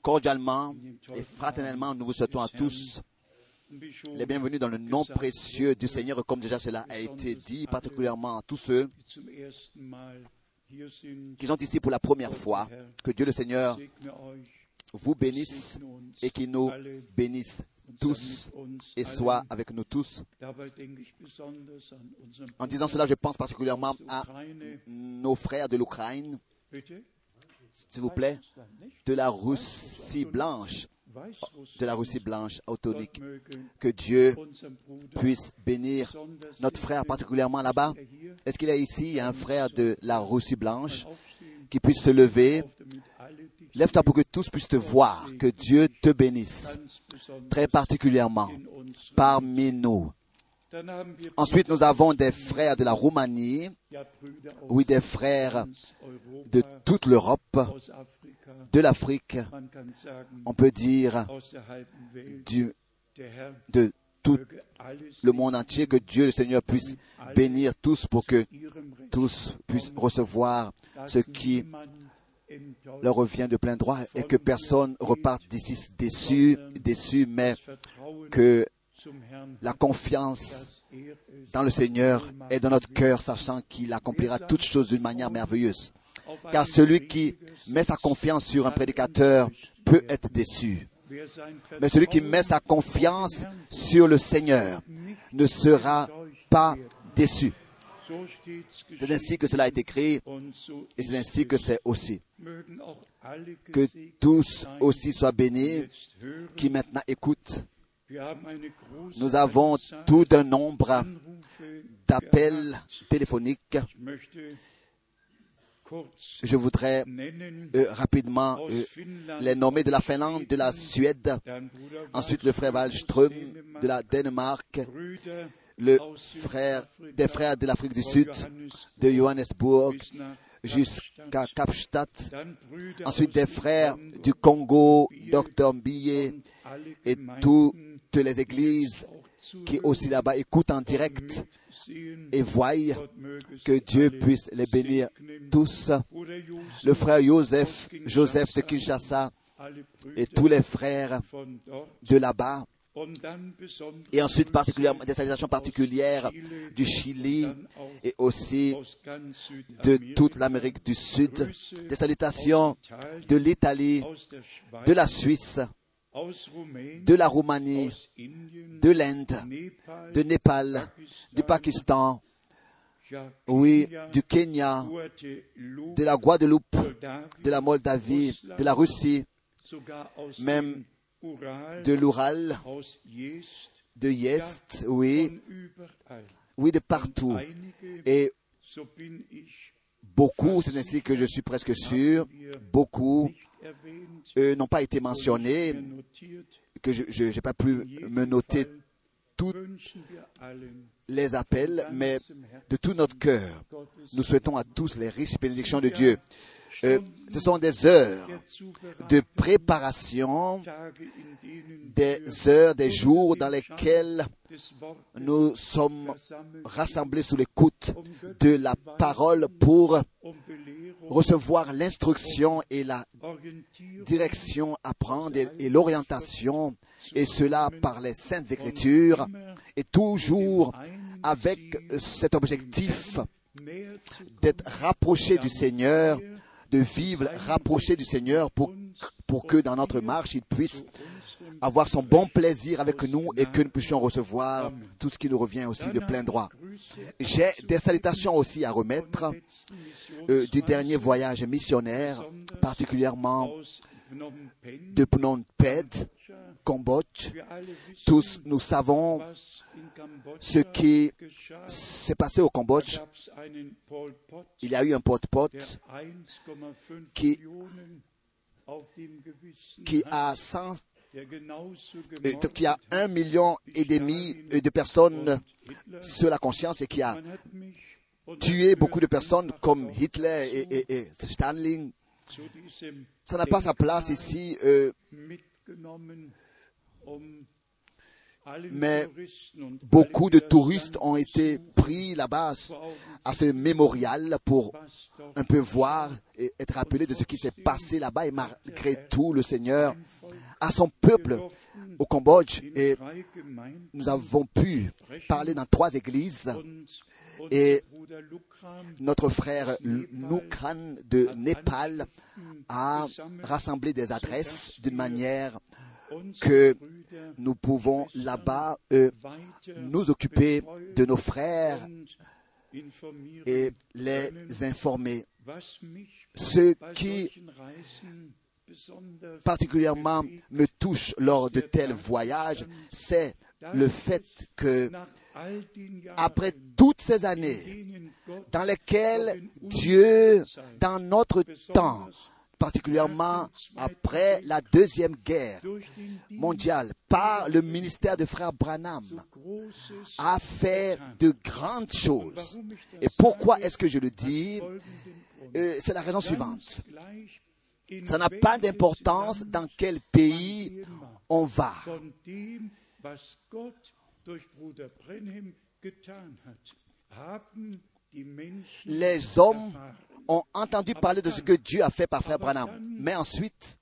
Cordialement et fraternellement, nous vous souhaitons à tous les bienvenus dans le nom précieux du Seigneur, comme déjà cela a été dit, particulièrement à tous ceux qui sont ici pour la première fois. Que Dieu le Seigneur vous bénisse et qu'il nous bénisse tous et soit avec nous tous. En disant cela, je pense particulièrement à nos frères de l'Ukraine? S'il vous plaît, de la Russie blanche, de la Russie blanche autonique. Que Dieu puisse bénir notre frère particulièrement là-bas. Est-ce qu'il ici y a un frère de la Russie blanche qui puisse se lever? Lève-toi pour que tous puissent te voir. Que Dieu te bénisse très particulièrement parmi nous. Ensuite, nous avons des frères de la Roumanie, oui, des frères de toute l'Europe, de l'Afrique, on peut dire de tout le monde entier, que Dieu le Seigneur puisse bénir tous pour que tous puissent recevoir ce qui leur revient de plein droit et que personne reparte d'ici déçu, déçu, mais que la confiance dans le Seigneur est dans notre cœur, sachant qu'il accomplira toutes choses d'une manière merveilleuse. Car celui qui met sa confiance sur un prédicateur peut être déçu. Mais celui qui met sa confiance sur le Seigneur ne sera pas déçu. C'est ainsi que cela est écrit et c'est ainsi que c'est aussi. Que tous aussi soient bénis qui maintenant écoutent. Nous avons tout un nombre d'appels téléphoniques. Je voudrais euh, rapidement euh, les nommer de la Finlande, de la Suède, ensuite le frère Wallström de la Danemark, le frère des frères de l'Afrique du Sud, de Johannesburg jusqu'à Kapstadt. Ensuite des frères du Congo, Dr Billet und alle et toutes les églises qui aussi là-bas écoutent en direct et voient que Dieu puisse les bénir tous. Le frère Joseph, Joseph de Kinshasa et tous les frères de là-bas et ensuite particulièrement des salutations particulières du Chili et aussi de toute l'Amérique du Sud, des salutations de l'Italie, de la Suisse, de la Roumanie, de l'Inde, de Népal, du Pakistan, oui, du Kenya, de la Guadeloupe, de la Moldavie, de la Russie, même de Jest, de Yest, oui, oui, de partout. Et beaucoup, c'est ainsi que je suis presque sûr, beaucoup. euh, n'ont pas été mentionnés, que je n'ai pas pu me noter allen les appels, mais de tout notre cœur, nous souhaitons à tous les riches bénédictions de Dieu. Euh, ce sont des heures de préparation, des heures, des jours dans lesquels nous sommes rassemblés sous l'écoute de la parole pour recevoir l'instruction et la direction à prendre et, l'orientation, et cela par les saintes écritures, et toujours avec cet objectif d'être rapproché du Seigneur, de vivre rapproché du Seigneur pour, pour que dans notre marche, il puisse avoir son bon plaisir avec nous et que nous puissions recevoir tout ce qui nous revient aussi de plein droit. J'ai des salutations aussi à remettre euh, du dernier voyage missionnaire, particulièrement de Phnom Penh, Cambodge. Tous nous savons ce qui s'est passé au Cambodge. Il y a eu un pot-pot der 1,5 qui- qui a 100 der genauso euh, qui a un million et demi euh, de personnes sur la conscience et qui a tué beaucoup de personnes comme Hitler et, et- et Stalin. Ça n'a pas sa place ici. euh, Mais beaucoup de touristes ont été pris là-bas à ce mémorial pour un peu voir et être rappelés de ce qui s'est passé là-bas. Et malgré tout, le Seigneur a son peuple au Cambodge. Et nous avons pu parler dans trois églises. Et notre frère Nukran de Népal a rassemblé des adresses d'une manière que nous pouvons là-bas euh, nous occuper de nos frères et les informer. Ce qui particulièrement me touche lors de tels voyages, c'est le fait que après toutes ces années dans lesquelles Dieu, dans notre temps, particulièrement après la Deuxième Guerre mondiale, par le ministère de Frère Branham, a fait de grandes choses. Et pourquoi est-ce que je le dis? Euh, C'est la raison suivante. Ça n'a pas d'importance dans quel pays on va. Les hommes ont entendu parler de ce que Dieu a fait par Frère Branham. Mais ensuite,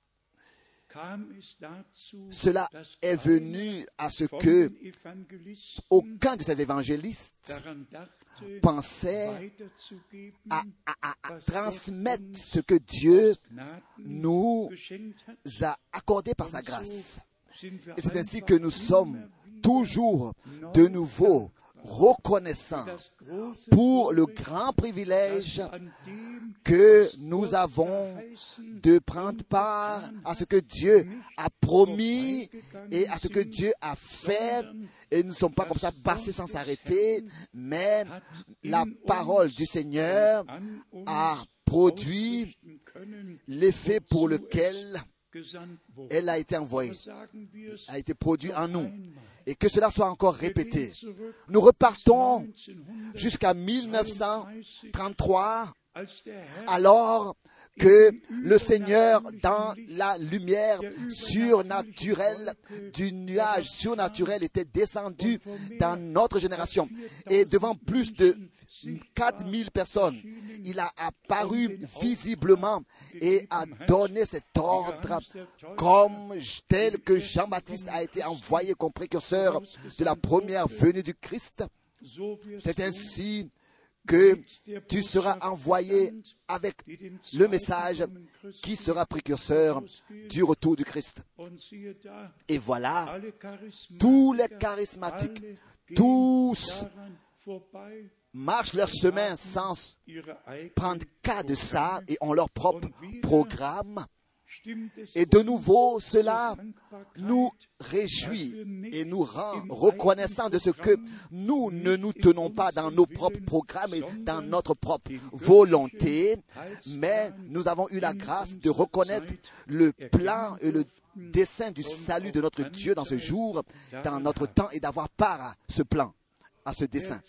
cela est venu à ce que aucun de ces évangélistes pensait à, transmettre ce que Dieu nous a accordé par sa grâce. Et c'est ainsi que nous sommes toujours de nouveau reconnaissants pour le grand privilège que nous avons de prendre part à ce que Dieu a promis et à ce que Dieu a fait. Et nous ne sommes pas comme ça passés sans s'arrêter, mais la parole du Seigneur a produit l'effet pour lequel elle a été envoyée, a été produit en nous. Et que cela soit encore répété. Nous repartons jusqu'à 1933, alors que le Seigneur, dans la lumière surnaturelle du nuage surnaturel, était descendu dans notre génération. Et devant plus de 4000 personnes, il a apparu visiblement et a donné cet ordre comme tel que Jean-Baptiste a été envoyé comme précurseur de la première venue du Christ. C'est ainsi que tu seras envoyé avec le message qui sera précurseur du retour du Christ. Et voilà, tous les charismatiques, tous marchent leur chemin sans prendre cas de ça et ont leur propre programme. Et de nouveau, cela nous réjouit et nous rend reconnaissants de ce que nous ne nous tenons pas dans nos propres programmes et dans notre propre volonté, mais nous avons eu la grâce de reconnaître le plan et le dessein du salut de notre Dieu dans ce jour, dans notre temps, et d'avoir part à ce plan à ce dessin.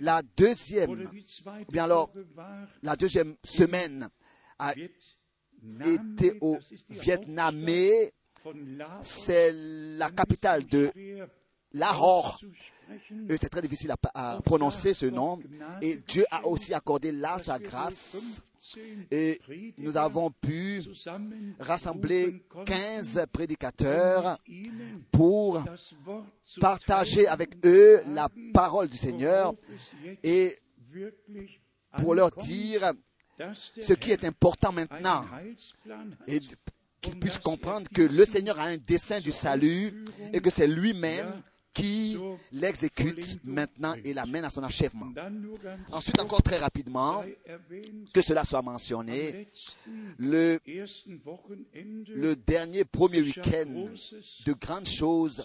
La deuxième, bien alors, la deuxième semaine a été au Vietnam, c'est la capitale de Lahore. C'est très difficile à, prononcer ce nom. Et Dieu a aussi accordé là sa grâce et nous avons pu rassembler 15 prédicateurs pour partager avec eux la parole du Seigneur et pour leur dire ce qui est important maintenant et qu'ils puissent comprendre que le Seigneur a un dessein du salut et que c'est lui-même qui l'exécute maintenant et l'amène à son achèvement. Ensuite, encore très rapidement, que cela soit mentionné, le, le dernier premier week-end de grandes choses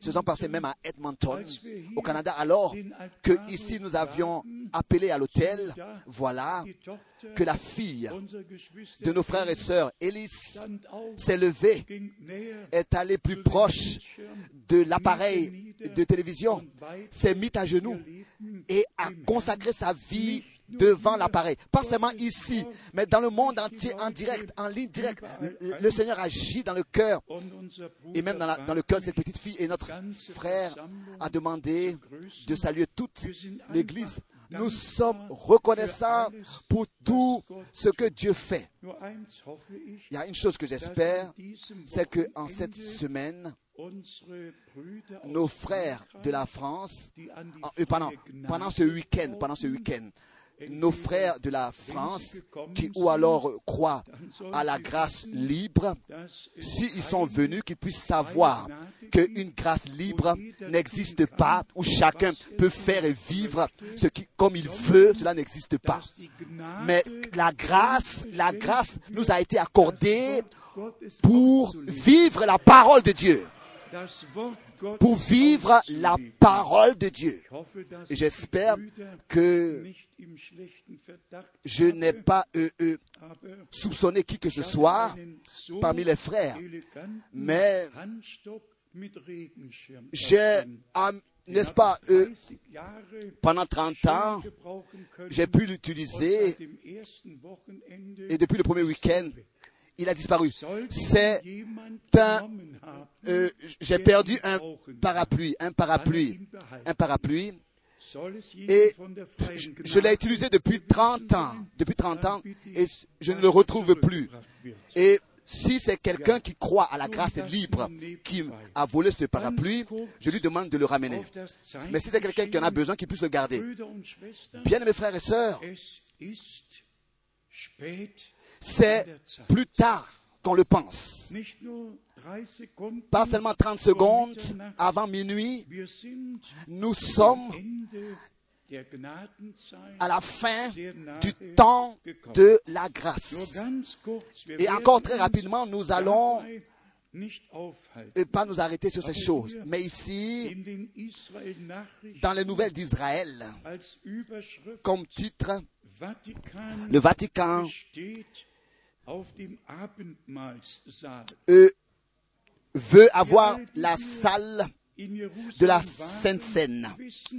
se sont passées même à Edmonton, au Canada, alors que ici nous avions appelé à l'hôtel, voilà que la fille de nos frères et sœurs, Elise, s'est levée, est allée plus proche de l'appareil de télévision, s'est mise à genoux et a consacré sa vie devant l'appareil. Pas seulement ici, mais dans le monde entier, en direct, en ligne directe. Le, Seigneur agit dans le cœur et même dans, le cœur de cette petite fille. Et notre frère a demandé de saluer toute l'Église. Nous sommes reconnaissants pour tout ce que Dieu fait. Il y a une chose que j'espère, c'est que en cette semaine, nos frères de la France, en- euh, pendant, pendant ce week-end, pendant ce week-end, nos frères de la France qui ou alors croient à la grâce libre, s'ils sont venus, qu'ils puissent savoir qu'une grâce libre n'existe pas, où chacun peut faire et vivre ce qui, comme il veut, cela n'existe pas. Mais la grâce, la grâce nous a été accordée pour vivre la parole de Dieu, pour vivre la parole de Dieu. Et j'espère que je n'ai pas euh, euh, soupçonné qui que ce soit parmi les frères, mais j'ai, n'est-ce pas, euh, 30 Jahre pendant 30 ans, j'ai pu l'utiliser et depuis le premier week-end, il a disparu. C'est un- euh, j'ai perdu un parapluie, un parapluie, un parapluie, et je, je l'ai utilisé depuis 30 ans, depuis 30 ans, et je ne le retrouve plus. Et si c'est quelqu'un qui croit à la grâce libre, qui a volé ce parapluie, je lui demande de le ramener. Mais si c'est quelqu'un qui en a besoin, qu'il puisse le garder. Bien mes frères et sœurs, c'est plus tard qu'on le pense. Nicht nur 30 Sekunden Pas seulement 30 vor secondes avant minuit, nous sommes à la fin du temps de la grâce. Et encore très rapidement, nous allons et pas nous arrêter sur ces choses. Mais ici, dans les nouvelles d'Israël, comme titre, le Vatican euh, veut avoir la salle de la Sainte Seine,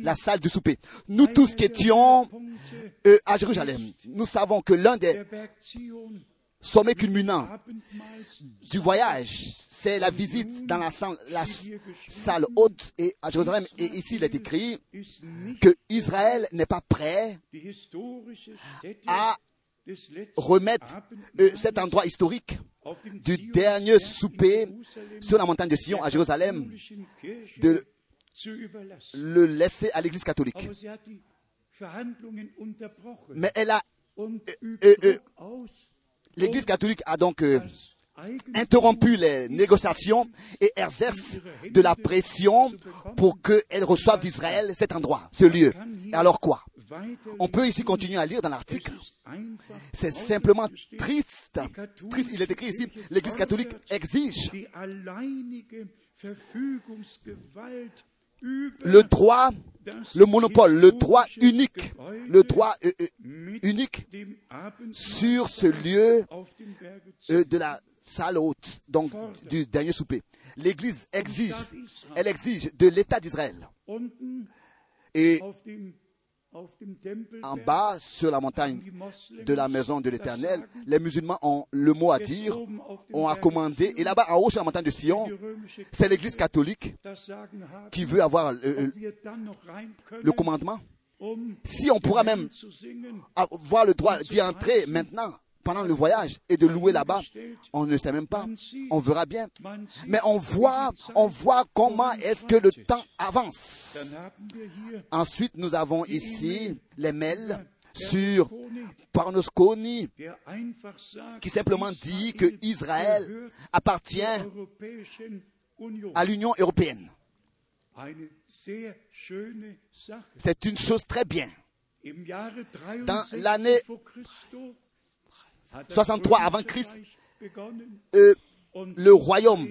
la salle du souper. Nous tous qui étions euh, à Jérusalem, nous savons que l'un des sommets culminants du voyage, c'est la visite dans la salle, la salle haute et à Jérusalem. Et ici, il est écrit que Israël n'est pas prêt à remettre euh, cet endroit historique du dernier souper sur la montagne de Sion à Jérusalem, de le laisser à l'église catholique. Mais elle a, Druck aus, l'église catholique a donc euh, interrompu les négociations et exerce de la pression pour qu'elle reçoive d'Israël cet endroit, ce lieu. Alors quoi? On peut ici continuer à lire dans l'article. C'est simplement triste. Triste, il est écrit ici, l'Église catholique exige le droit, le monopole, le droit unique, le droit euh, euh, unique sur ce lieu euh, de la salle haute, donc du dernier souper. L'Église exige, elle exige de l'État d'Israël. Et en bas, sur la montagne de la maison de l'Éternel, les musulmans ont le mot à dire, ont à commander. Et là-bas, en haut, sur la montagne de Sion, c'est l'Église catholique qui veut avoir euh, euh, können, le commandement. um Si on pourra même avoir le droit d'y entrer maintenant, pendant le voyage, et de louer là-bas, on ne sait même pas. On verra bien. Mais on voit, on voit comment est-ce que le temps avance. Ensuite, nous avons ici les mails sur Parnosconi qui simplement dit que Israël appartient à l'Union européenne. C'est une chose très bien. Dans 63 l'année 63 avant Christ, Euh, le royaume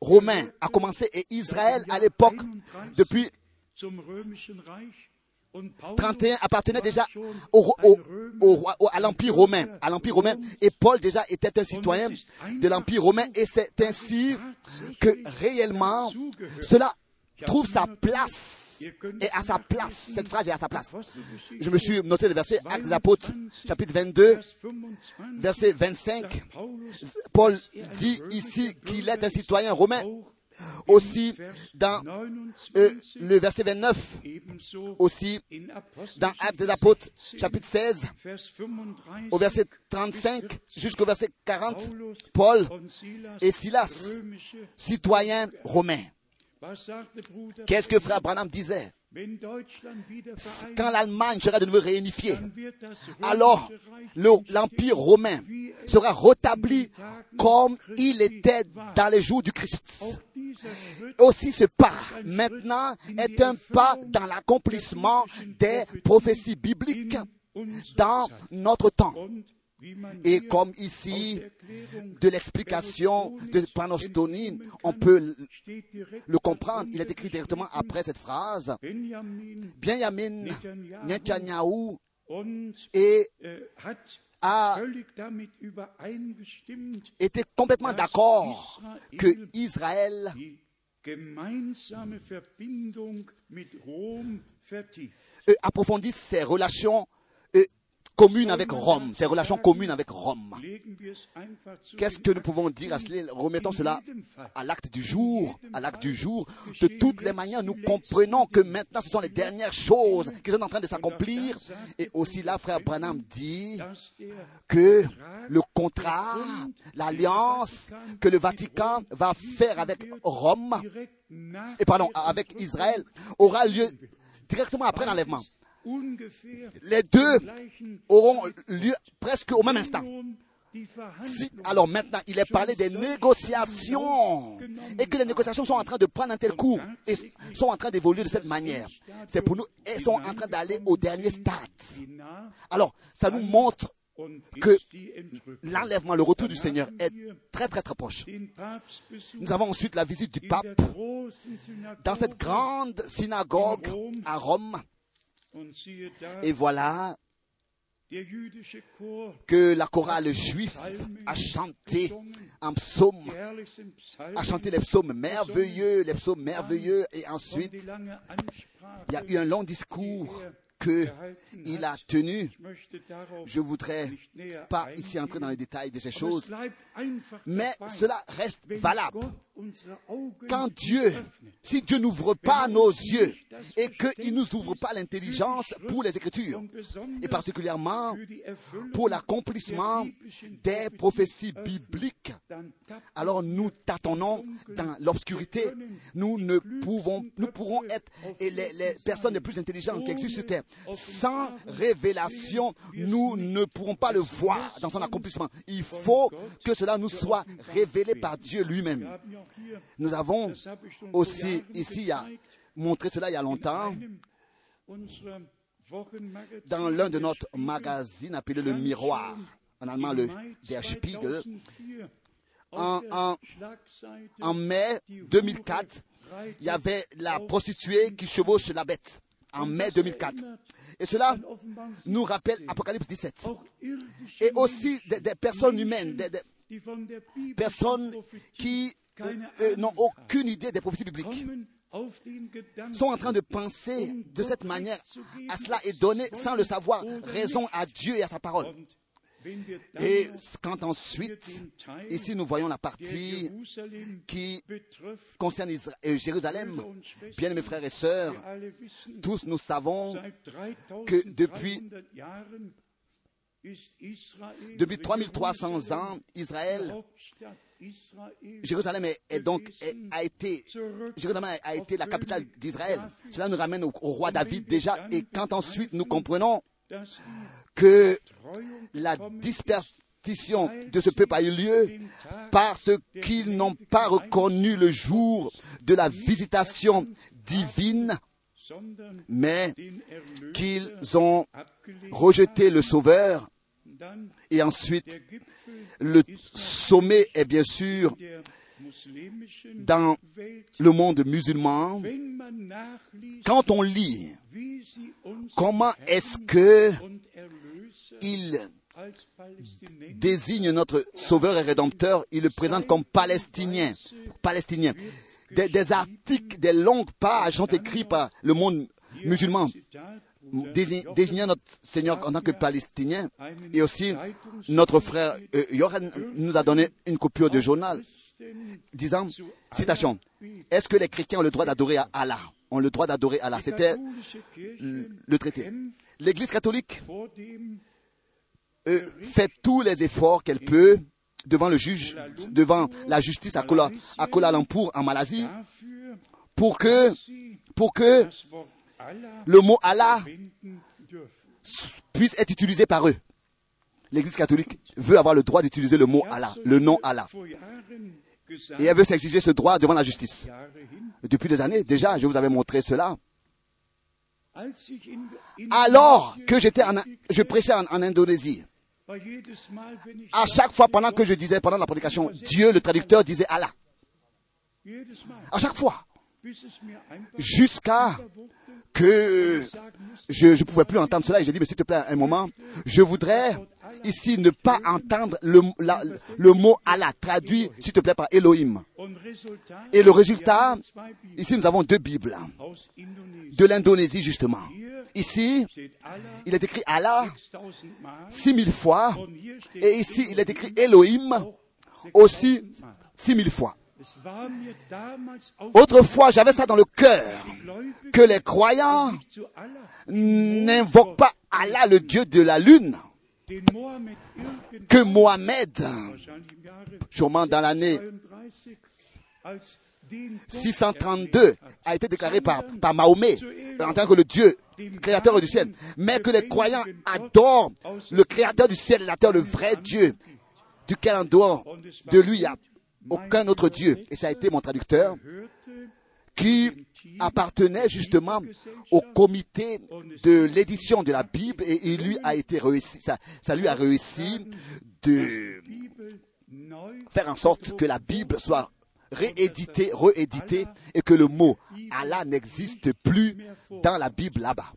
romain a commencé et Israël à l'époque, depuis zum Römischen Reich und Paulus 31 appartenait déjà à l'Empire romain, à l'Empire romain. Et Paul déjà était un citoyen de l'Empire romain. Et c'est ainsi que réellement cela trouve sa place, et à sa place, cette phrase est à sa place. Je me suis noté le verset Actes des Apôtres, chapitre 22, verset 25. Paul dit ici qu'il est un citoyen romain. Aussi, dans euh, le verset 29, aussi, dans Actes des Apôtres, chapitre 16, au verset 35 jusqu'au verset 40, Paul et Silas, citoyens romains. Qu'est-ce que frère Branham disait quand l'Allemagne sera de nouveau réunifiée, alors le- l'Empire romain sera rétabli comme il était dans les jours du Christ. Aussi ce pas maintenant est un pas dans l'accomplissement des prophéties bibliques dans notre temps. Et comme ici, de l'explication de Panostonie, on peut le comprendre. Il est écrit directement après cette phrase. Benjamin Netanyahu et a été complètement d'accord que Israël euh, approfondisse ses relations communes avec Rome, ses relations communes avec Rome. Qu'est-ce que nous pouvons dire à cela? Remettons cela à l'acte du jour, à l'acte du jour. De toutes les manières, nous comprenons que maintenant, ce sont les dernières choses qui sont en train de s'accomplir. Et aussi là, frère Branham dit dass der que le contrat, l'alliance que le Vatican va faire avec Rome, et pardon, avec Israël, aura lieu directement après l'enlèvement. Les deux auront lieu presque au même instant. Si- alors maintenant, il est parlé des négociations et que les négociations sont en train de prendre un tel cours et sont en train d'évoluer de cette manière. C'est pour nous, elles sont en train d'aller au dernier stade. Alors, ça nous montre que l'enlèvement, le retour du Seigneur est très très très proche. Nous avons ensuite la visite du pape dans cette grande synagogue à Rome. Et voilà que la chorale juive a chanté un psaume, a chanté les psaumes merveilleux, les psaumes merveilleux. Et ensuite, il y a eu un long discours que il a tenu. Je voudrais pas ici entrer dans les détails de ces choses, mais cela reste valable. Quand Dieu, si Dieu n'ouvre pas nos yeux et qu'il ne nous ouvre pas l'intelligence pour les Écritures, et particulièrement pour l'accomplissement des prophéties bibliques, alors nous tâtonnons dans l'obscurité. Nous ne pouvons, nous pourrons être les personnes les plus intelligentes qui existent sur terre. Sans révélation, nous ne pourrons pas le voir dans son accomplissement. Il faut que cela nous soit révélé par Dieu lui-même. Nous avons aussi ici montré cela il y a longtemps dans l'un de notre magazine appelé Le Miroir, en allemand le Der Spiegel, 2004 en, mai die Hure 2004, reitet il y avait la prostituée qui chevauche la bête. En mai 2004. Et cela nous rappelle 17. Apocalypse 17. Auch irdische Et aussi des, personnes humaines, des personnes qui euh, euh, n'ont aucune idée des prophéties bibliques, sont en train de penser de cette manière à cela et donner sans le savoir raison à Dieu et à sa parole. Et quand ensuite, ici nous voyons la partie qui concerne euh, Jérusalem, bien mes frères et sœurs, tous nous savons seit 3300 que depuis- depuis 3300 ans, Israël, Jérusalem est, donc est- a été Jérusalem a été la capitale d'Israël. Cela nous ramène au, au roi David déjà. Et quand ensuite nous comprenons que la dispersion de ce peuple a eu lieu parce qu'ils n'ont pas reconnu le jour de la visitation divine, mais qu'ils ont rejeté le Sauveur. Et ensuite, le sommet est bien sûr dans le monde musulman. Quand on lit comment est-ce que il désigne notre sauveur et rédempteur, il le présente comme palestinien. Palestinien. des, des articles, des longues pages sont écrits par le monde musulman dési- désignant notre Seigneur en tant que Palestinien. Et aussi, notre frère euh, nous a donné une coupure de journal disant, citation, est-ce que les chrétiens ont le droit d'adorer à Allah? Ont le droit d'adorer Allah. C'était le traité. L'Église catholique euh, fait tous les efforts qu'elle peut devant le juge, devant la justice à Kuala, à Lumpur en Malaisie, pour que le mot Allah puisse être utilisé par eux. L'Église catholique veut avoir le droit d'utiliser le mot Allah, le nom Allah. Et elle veut s'exiger ce droit devant la justice. Depuis des années, déjà, je vous avais montré cela. Alors que j'étais je prêchais en Indonésie, à chaque fois pendant que je disais, pendant la prédication, Dieu, le traducteur, disait Allah. À chaque fois. Jusqu'à que je ne pouvais plus entendre cela et j'ai dit, mais s'il te plaît, un moment, je voudrais ici ne pas entendre le, le mot Allah traduit, s'il te plaît, par Elohim. Et le résultat, ici nous avons deux Bibles de l'Indonésie justement. Ici, il est écrit Allah six mille fois et ici il est écrit Elohim aussi six mille fois. Autrefois, j'avais ça dans le cœur que les croyants n'invoquent pas Allah, le Dieu de la lune, que Mohamed, sûrement dans l'année 632, a été déclaré par, par Mahomet en tant que le Dieu créateur du ciel, mais que les croyants adorent le créateur du ciel la terre, le vrai Dieu, duquel en dehors de lui il n'y a aucun autre Dieu. Et ça a été mon traducteur qui appartenait justement au comité de l'édition de la Bible et il lui a été réussi, ça, lui a réussi de faire en sorte que la Bible soit rééditée, rééditée et que le mot Allah n'existe plus dans la Bible là-bas.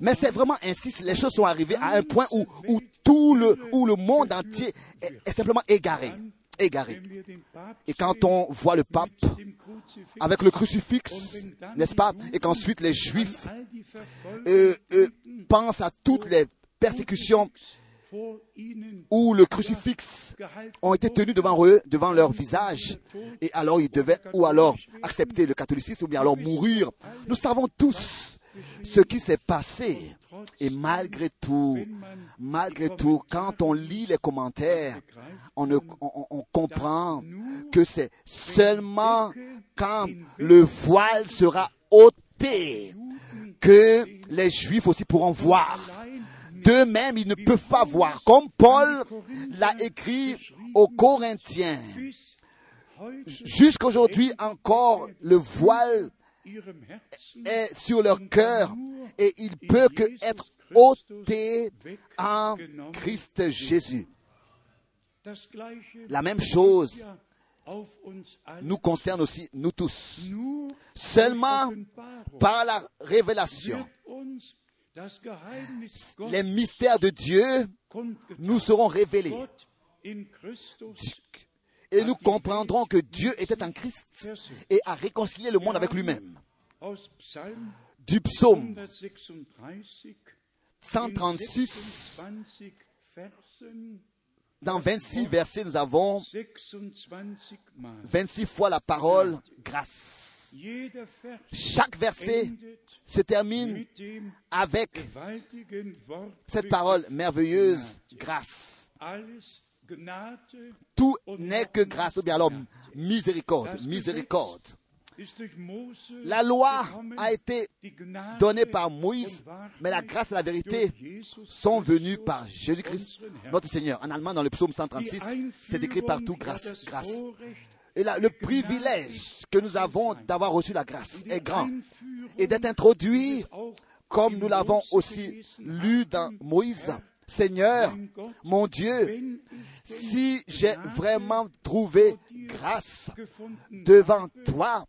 Mais c'est vraiment ainsi, les choses sont arrivées à un point où, où tout le, où le monde entier est simplement égaré. Égaré. Et quand on voit le pape avec le crucifix, n'est-ce pas Et qu'ensuite les juifs euh, euh, pensent à toutes les persécutions où le crucifix ont été tenus devant eux, devant leur visage, et alors ils devaient ou alors accepter le catholicisme ou bien alors mourir. Nous savons tous ce qui s'est passé. Et malgré tout, malgré tout, quand on lit les commentaires, on, comprend que c'est seulement quand le voile sera ôté que les juifs aussi pourront voir. D'eux-mêmes, ils ne peuvent pas voir. Comme Paul l'a écrit aux Corinthiens. Jusqu'aujourd'hui encore, le voile est sur leur cœur et il peut que être ôté en Christ Jésus. La même chose nous concerne aussi, nous tous. Seulement par la révélation, les mystères de Dieu nous seront révélés. Et nous comprendrons que Dieu était en Christ et a réconcilié le monde avec lui-même. Du psaume 136, dans 26 versets, nous avons 26 fois la parole grâce. Chaque verset se termine avec cette parole merveilleuse, grâce. Tout n'est que grâce, ou bien alors miséricorde, miséricorde. La loi a été donnée par Moïse, mais la grâce et la vérité sont venues par Jésus-Christ, notre Seigneur. En allemand, dans le psaume 136, c'est écrit partout grâce, grâce. Et là, le privilège que nous avons d'avoir reçu la grâce est grand et d'être introduit, comme nous l'avons aussi lu dans Moïse. Seigneur, mon Dieu, si j'ai vraiment trouvé grâce devant toi,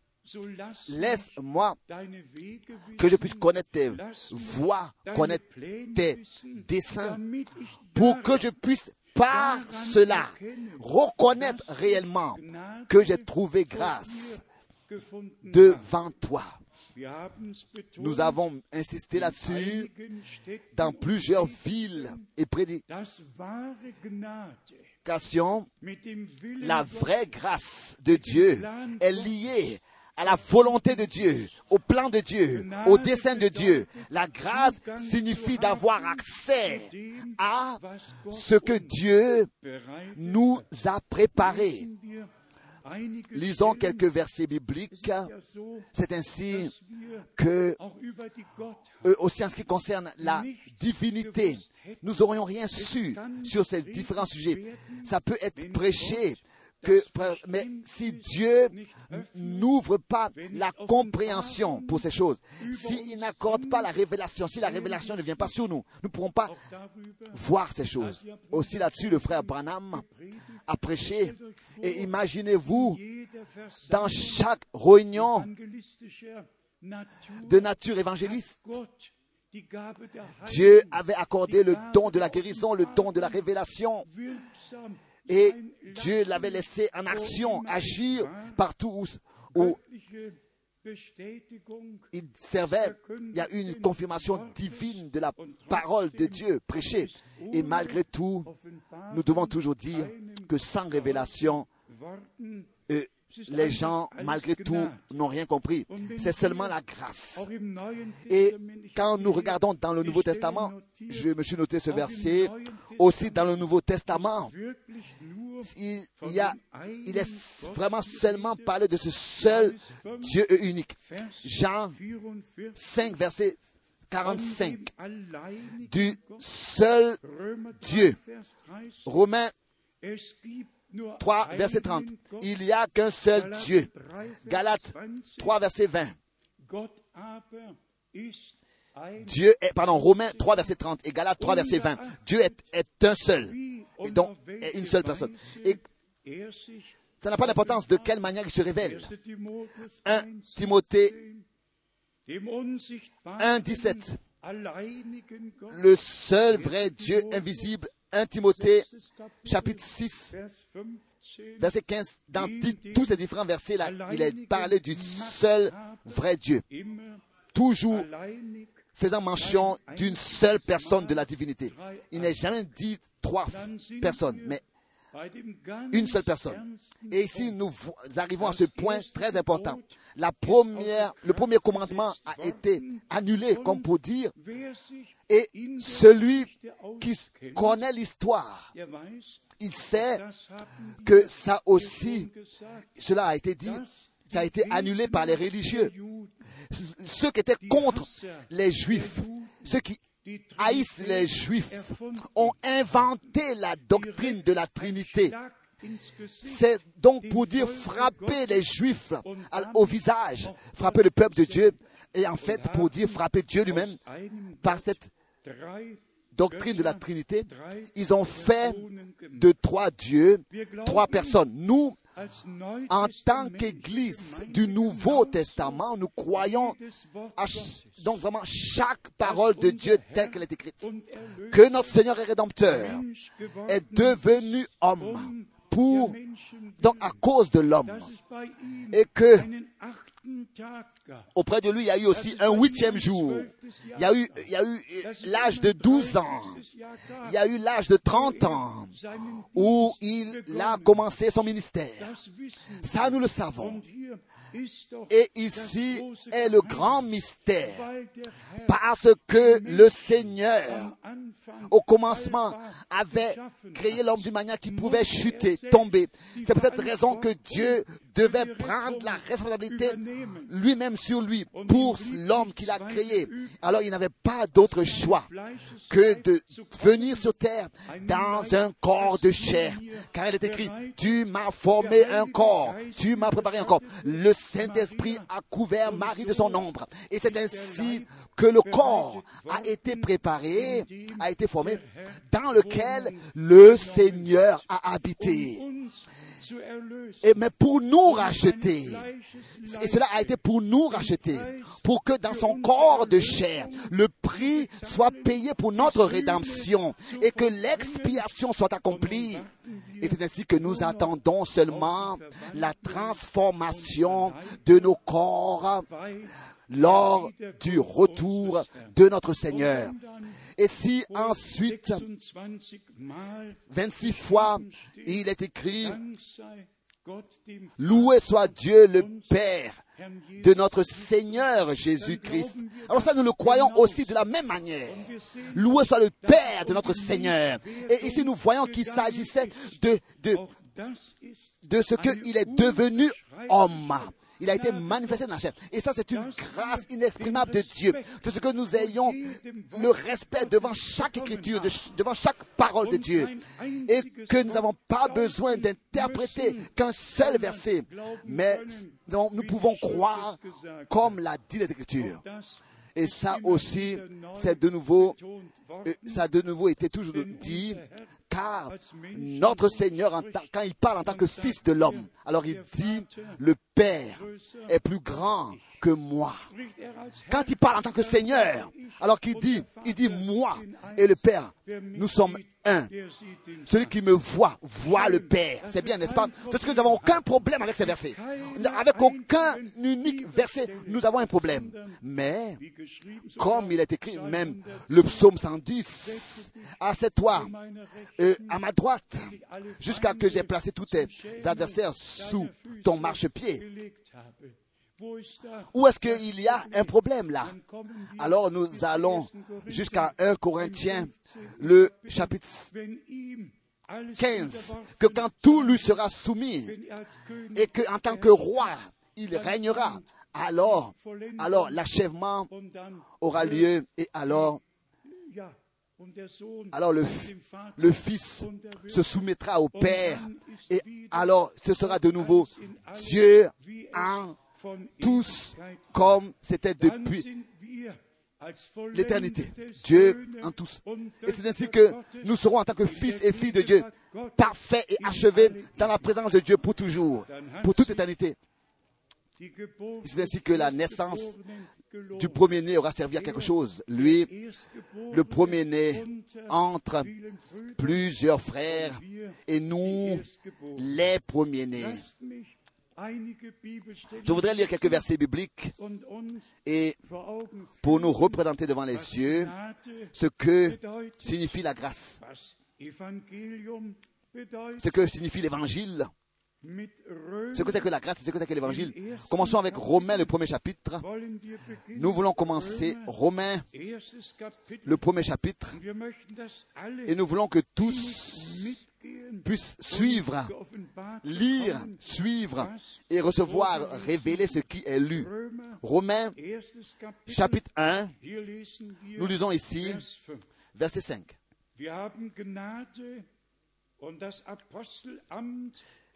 laisse-moi que je puisse connaître tes voies, connaître tes desseins, pour que je puisse par cela reconnaître réellement que j'ai trouvé grâce devant toi. Nous avons insisté là-dessus dans plusieurs villes et prédications. La vraie grâce de Dieu est liée à la volonté de Dieu, au plan de Dieu, au dessein de Dieu. La grâce signifie d'avoir accès à ce que Dieu nous a préparé. Lisons quelques versets bibliques. C'est ainsi que, euh, aussi en ce qui concerne la divinité, nous n'aurions rien su sur ces différents sujets. Ça peut être prêché mais si Dieu n'ouvre pas la compréhension pour ces choses, s'il n'accorde pas la révélation, si la révélation ne vient pas sur nous, nous ne pourrons pas voir ces choses. Aussi là-dessus, le frère Branham a prêché. Et imaginez-vous, dans chaque réunion de nature évangéliste, Dieu avait accordé le don de la guérison, le don de la révélation. Et Dieu l'avait laissé en action, agir partout où, il servait. Il y a une confirmation divine de la parole de Dieu prêchée. Et malgré tout, nous devons toujours dire que sans révélation, euh, les gens, malgré tout, n'ont rien compris. C'est seulement la grâce. Et quand nous regardons dans le Nouveau Testament, je me suis noté ce verset, aussi dans le Nouveau Testament, il, y a, il est vraiment seulement parlé de ce seul Dieu unique. Jean 5, verset 45, du seul Dieu. Romains 3, verset 30. Il n'y a qu'un seul Dieu. Galates 3, verset 20. Dieu est, pardon, Romains 3, verset 30 et Galates 3, verset 20. Dieu est, est un seul. Et donc, est une seule personne. Et ça n'a pas d'importance de quelle manière il se révèle. 1 Timothée 1, 17. Le seul vrai Dieu invisible 1 Timothée chapitre 6, verset 15, dans tous ces différents versets-là, il est parlé du seul vrai Dieu. Toujours faisant mention d'une seule personne de la divinité. Il n'est jamais dit trois personnes, mais une seule personne. Et ici, nous arrivons à ce point très important. La première, le premier commandement a été annulé, comme pour dire, et celui qui connaît l'histoire, il sait que ça aussi, cela a été dit, ça a été annulé par les religieux. Ceux qui étaient contre les juifs, ceux qui haïssent les juifs, ont inventé la doctrine de la Trinité. C'est donc pour dire frapper les juifs au visage, frapper le peuple de Dieu, et en fait pour dire frapper Dieu lui-même par cette doctrine de la Trinité, ils ont fait de trois dieux trois personnes. Nous, en tant qu'Église du Nouveau Testament, nous croyons à donc vraiment chaque parole de Dieu telle qu'elle est écrite. Que notre Seigneur et Rédempteur est devenu homme pour, donc à cause de l'homme. Et que Auprès de lui, il y a eu aussi un huitième jour. Il y a eu, il y a eu l'âge de 12 ans. Il y a eu l'âge de 30 ans où il a commencé son ministère. Ça, nous le savons. Et ici est le grand mystère. Parce que le Seigneur, au commencement, avait créé l'homme d'une manière qui pouvait chuter, tomber. C'est peut-être raison que Dieu devait prendre la responsabilité lui-même sur lui pour l'homme qu'il a créé. Alors il n'avait pas d'autre choix que de venir sur terre dans un corps de chair. Car il est écrit, tu m'as formé un corps, tu m'as préparé un corps. Saint-Esprit a couvert Marie de son ombre. Et c'est ainsi que le corps a été préparé, a été formé, dans lequel le Seigneur a habité. et, mais pour nous racheter. Et cela a été pour nous racheter, pour que dans son corps de chair, le prix soit payé pour notre rédemption et que l'expiation soit accomplie. Et c'est ainsi que nous attendons seulement la transformation de nos corps lors du retour de notre Seigneur. Et si ensuite, 26 Mal 26 fois, il est écrit, Loué soit Dieu le Père de notre Seigneur Jésus-Christ. Alors ça, nous le croyons aussi de la même manière. Loué soit le Père de notre Seigneur. Et ici, nous voyons qu'il s'agissait de, de, de ce qu'il est devenu homme. Il a été manifesté dans la chair. Et ça, c'est une grâce inexprimable de Dieu. De ce que nous ayons le respect devant chaque écriture, de- devant chaque parole de Dieu. Et que nous n'avons pas besoin d'interpréter qu'un seul verset. Mais nous pouvons croire comme l'a dit les Écritures. Et ça aussi, c'est de nouveau, euh, ça a de nouveau été toujours dit, car notre Seigneur, quand il parle en tant que fils de l'homme, alors il dit, le Père est plus grand que moi. Quand il parle en tant que Seigneur, alors qu'il dit, il dit moi et le Père, nous sommes un. Celui qui me voit, voit le Père. C'est bien, n'est-ce pas? Parce que nous n'avons aucun problème avec ces versets. Avec aucun unique verset, nous avons un problème. Mais, comme il est écrit même le psaume 110, assieds-toi euh, à ma droite, jusqu'à que j'ai placé tous tes adversaires sous ton marchepied. Où est-ce qu'il y a un problème là? Alors nous allons jusqu'à 1 Corinthiens, le chapitre wenn ihm alles 15, que quand tout lui sera soumis et qu'en tant que roi, il régnera, alors, alors l'achèvement aura lieu et alors, alors le, le Fils se soumettra au Père et alors ce sera de nouveau Dieu en tous comme c'était depuis l'éternité. Dieu en tous. Et c'est ainsi que nous serons en tant que fils et filles de Dieu, parfaits et achevés dans la présence de Dieu pour toujours, pour toute éternité. C'est ainsi que la naissance du premier-né aura servi à quelque chose. Lui, le premier-né, entre plusieurs frères et nous, les premiers-nés. Je voudrais lire quelques versets bibliques et pour nous représenter devant les yeux ce que signifie la grâce, ce que signifie l'évangile, ce que c'est que la grâce ce que c'est que l'évangile. Commençons avec Romains, le premier chapitre. Nous voulons commencer Romains, le premier chapitre, et nous voulons que tous puissent suivre, lire, suivre et recevoir, révéler ce qui est lu. Romains, chapitre 1, Hier lesen wir nous lisons ici, Vers 5. verset 5.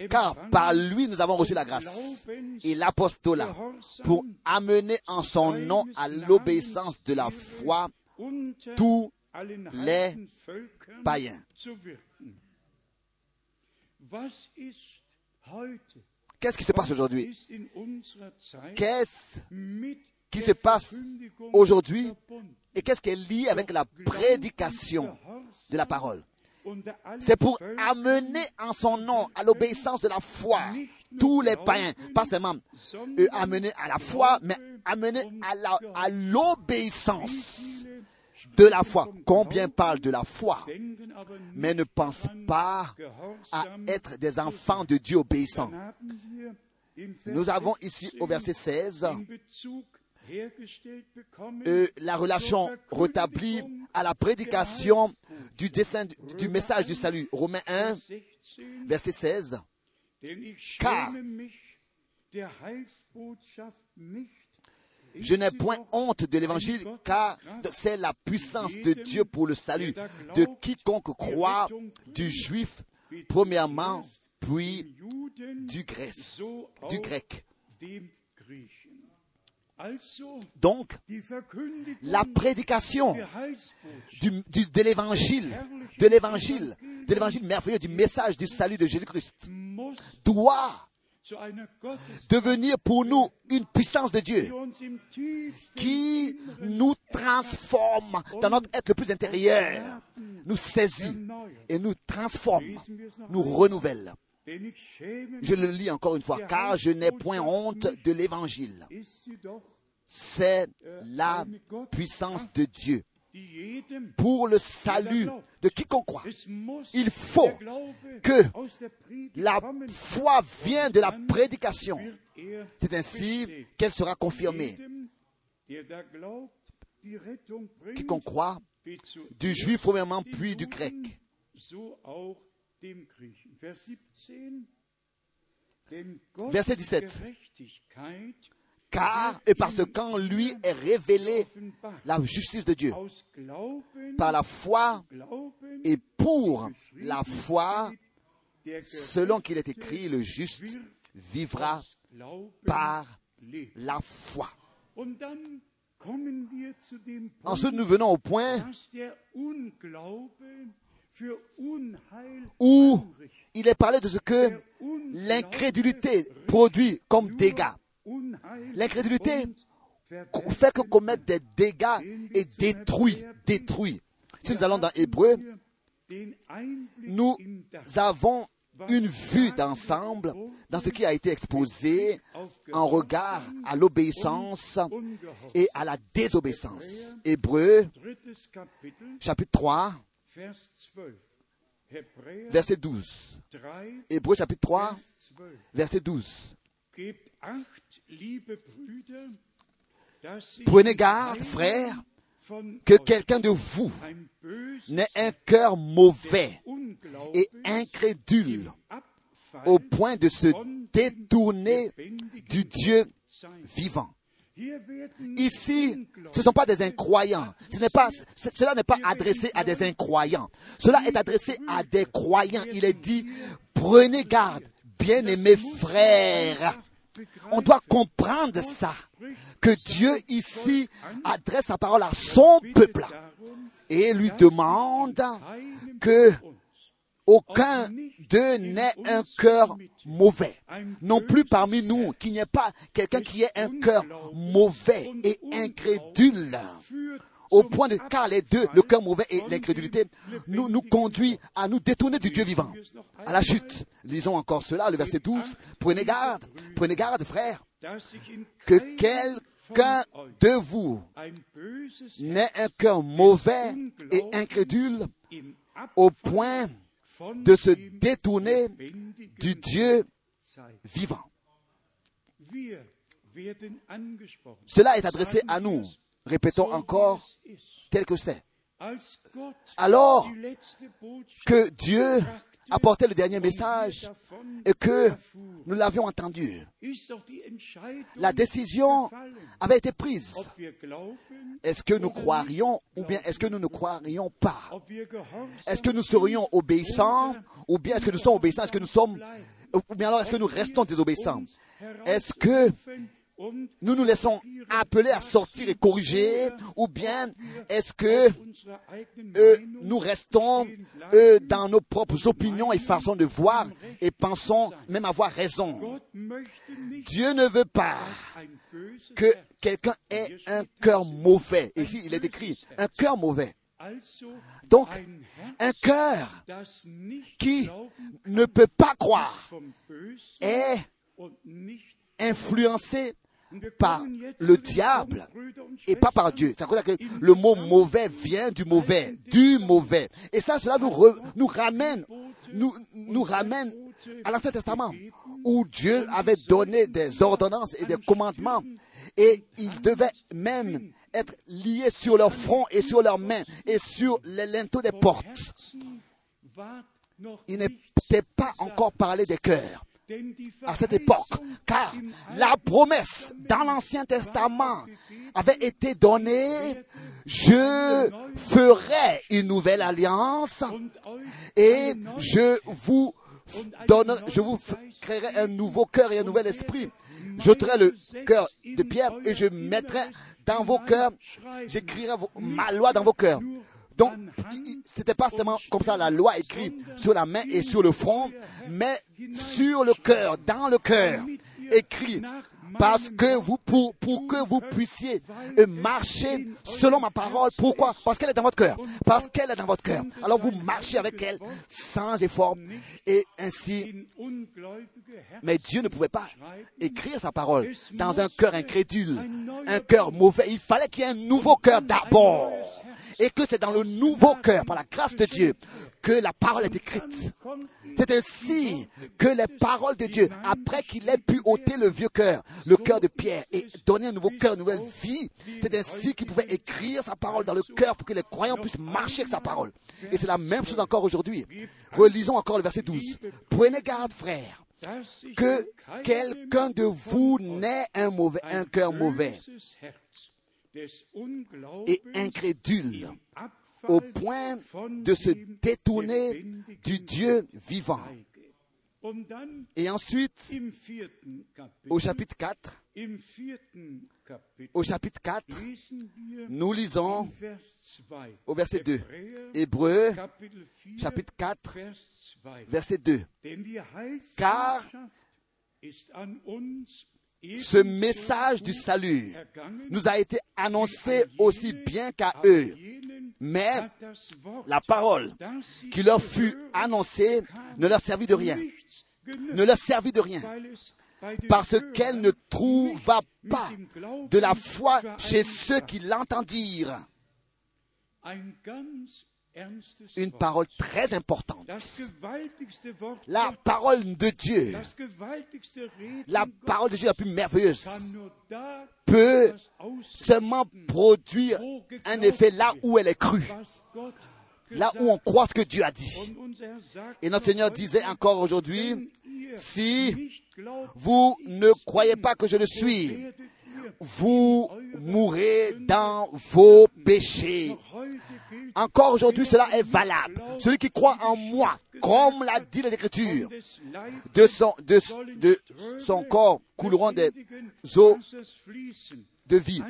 Car par lui nous avons reçu la grâce et l'apostolat pour amener en son nom à l'obéissance de la foi tous les païens. Qu'est-ce qui se passe aujourd'hui? Qu'est-ce qui se passe aujourd'hui? et qu'est-ce qui est lié avec la prédication de la parole? C'est pour amener en son nom à l'obéissance de la foi. Tous les païens, pas seulement amener à la foi, mais amener à la- à l'obéissance de la foi. Combien parlent de la foi, mais ne pensent pas à être des enfants de Dieu obéissants. Nous avons ici au verset 16 euh, la relation rétablie à la prédication du du, message du salut. Romains 1, 16, verset 16. denn ich Car-. Je n'ai point honte de l'évangile car c'est la puissance de Dieu pour le salut de quiconque croit, du juif premièrement, puis du grec. Du grec. Donc, la prédication de l'évangile, de l'évangile, de l'évangile merveilleux, du message du salut de Jésus-Christ doit devenir pour nous une puissance de Dieu qui nous transforme dans notre être le plus intérieur, nous saisit et nous transforme, nous renouvelle. Je le lis encore une fois, car je n'ai point honte de l'évangile. C'est la puissance de Dieu pour le salut de quiconque croit. Il faut que la foi vient de la prédication. C'est ainsi qu'elle sera confirmée. Quiconque croit, du juif premièrement, puis du grec. So auch dem Griechen. Vers 17. Denn Gottes Verset 17. Gerechtigkeit Car, et parce qu'en lui est révélée la justice de Dieu, par la foi et pour la foi, selon qu'il est écrit, le juste vivra par la foi. Ensuite, nous venons au point où il est parlé de ce que l'incrédulité produit comme dégâts. L'incrédulité fait que commettre des dégâts et détruit, détruit. Si nous allons dans Hébreu, nous avons une vue d'ensemble dans ce qui a été exposé en regard à l'obéissance et à la désobéissance. Hébreu, chapitre 3, Vers 12. Hebräer verset 12. 3, Hébreu, chapitre 3, Vers 12. verset 12. Gebt acht, liebe Brüder, dass sich Prenez garde, frères, que quelqu'un de vous n'ait un cœur mauvais et incrédule au point de se détourner du Dieu vivant. Ici, ce ne sont pas des incroyants. Cela n'est pas adressé à des incroyants. Cela est adressé à des croyants. Il est dit, prenez garde, bien-aimés frères. On doit comprendre ça. Que Dieu ici adresse sa parole à son peuple et lui demande que aucun d'eux n'ait un cœur mauvais. Non plus parmi nous qu'il n'y ait pas quelqu'un qui ait un cœur mauvais et incrédule. Au point de, car les deux, le cœur mauvais et l'incrédulité, nous, nous conduit à nous détourner du Dieu vivant, à la chute. Lisons encore cela, le verset 12. Prenez garde, prenez garde, frères, in que quelqu'un de vous n'ait un cœur mauvais et incrédule au point de se détourner du Dieu vivant. Cela est adressé à nous. Répétons encore tel que c'est. Alors que Dieu apportait le dernier message et que nous l'avions entendu, la décision avait été prise. Est-ce que nous croirions ou bien est-ce que nous ne croirions pas? Est-ce que nous serions obéissants ou bien est-ce que nous sommes obéissants? Est-ce que nous sommes ou bien alors est-ce que nous restons désobéissants? Est-ce que nous nous laissons appeler à sortir et corriger ou bien est-ce que euh, nous restons euh, dans nos propres opinions et façons de voir et pensons même avoir raison? Dieu ne veut pas que quelqu'un ait un cœur mauvais. Ici, il est écrit un cœur mauvais. Donc, un cœur qui ne peut pas croire est influencé par le diable et pas par Dieu. C'est à cause que le mot mauvais vient du mauvais, du mauvais. Et ça, cela nous, ramène, nous, ramène à l'Ancien Testament, où Dieu avait donné des ordonnances et des commandements, et ils devaient même être liés sur leur front et sur leurs mains et sur les linteaux des portes. Il n'était pas encore parlé des cœurs à cette époque, car la promesse dans l'Ancien Testament avait été donnée, je ferai une nouvelle alliance et je vous donne, je vous créerai un nouveau cœur et un nouvel esprit. j'ôterai le cœur de pierre et je mettrai dans vos cœurs, j'écrirai ma loi dans vos cœurs. Donc, c'était pas seulement comme ça la loi écrite sur la main et sur le front, mais sur le cœur, dans le cœur, écrit. Parce que vous, pour, pour que vous puissiez marcher selon ma parole. Pourquoi? Parce qu'elle est dans votre cœur. Parce qu'elle est dans votre cœur. Alors vous marchez avec elle sans effort. Et ainsi, mais Dieu ne pouvait pas écrire sa parole dans un cœur incrédule, un cœur mauvais. Il fallait qu'il y ait un nouveau cœur d'abord. Et que c'est dans le nouveau cœur, par la grâce de Dieu, que la parole est écrite. C'est ainsi que les paroles de Dieu, après qu'il ait pu ôter le vieux cœur, le cœur de pierre, et donner un nouveau cœur, une nouvelle vie, c'est ainsi qu'il pouvait écrire sa parole dans le cœur pour que les croyants puissent marcher avec sa parole. Et c'est la même chose encore aujourd'hui. Relisons encore le verset 12. Prenez garde, frères, que quelqu'un de vous n'ait un un cœur mauvais et incrédule au point de se détourner du Dieu vivant. Et ensuite, au chapitre 4, im vierten Kapitel au chapitre 4, lesen wir nous lisons in Vers 2. au verset 2. Hebräer, Hébreu, Kapitel 4, chapitre 4, Vers 2. verset 2. Denn die Car Ce message du salut nous a été annoncé an aussi bien qu'à eux. Mais la parole qui leur fut annoncée ne leur servit de rien. Ne leur servit de rien. Parce qu'elle ne trouva pas de la foi chez ceux qui l'entendirent. Une parole très importante. La parole de Dieu, la parole de Dieu la plus merveilleuse, peut seulement produire un effet là où elle est crue, là où on croit ce que Dieu a dit. Et notre Seigneur disait encore aujourd'hui, si vous ne croyez pas que je le suis, vous mourrez dans vos péchés. Encore aujourd'hui, cela est valable. Celui qui croit en moi, comme l'a dit des Leibes de son, son corps couleront des eaux de vie.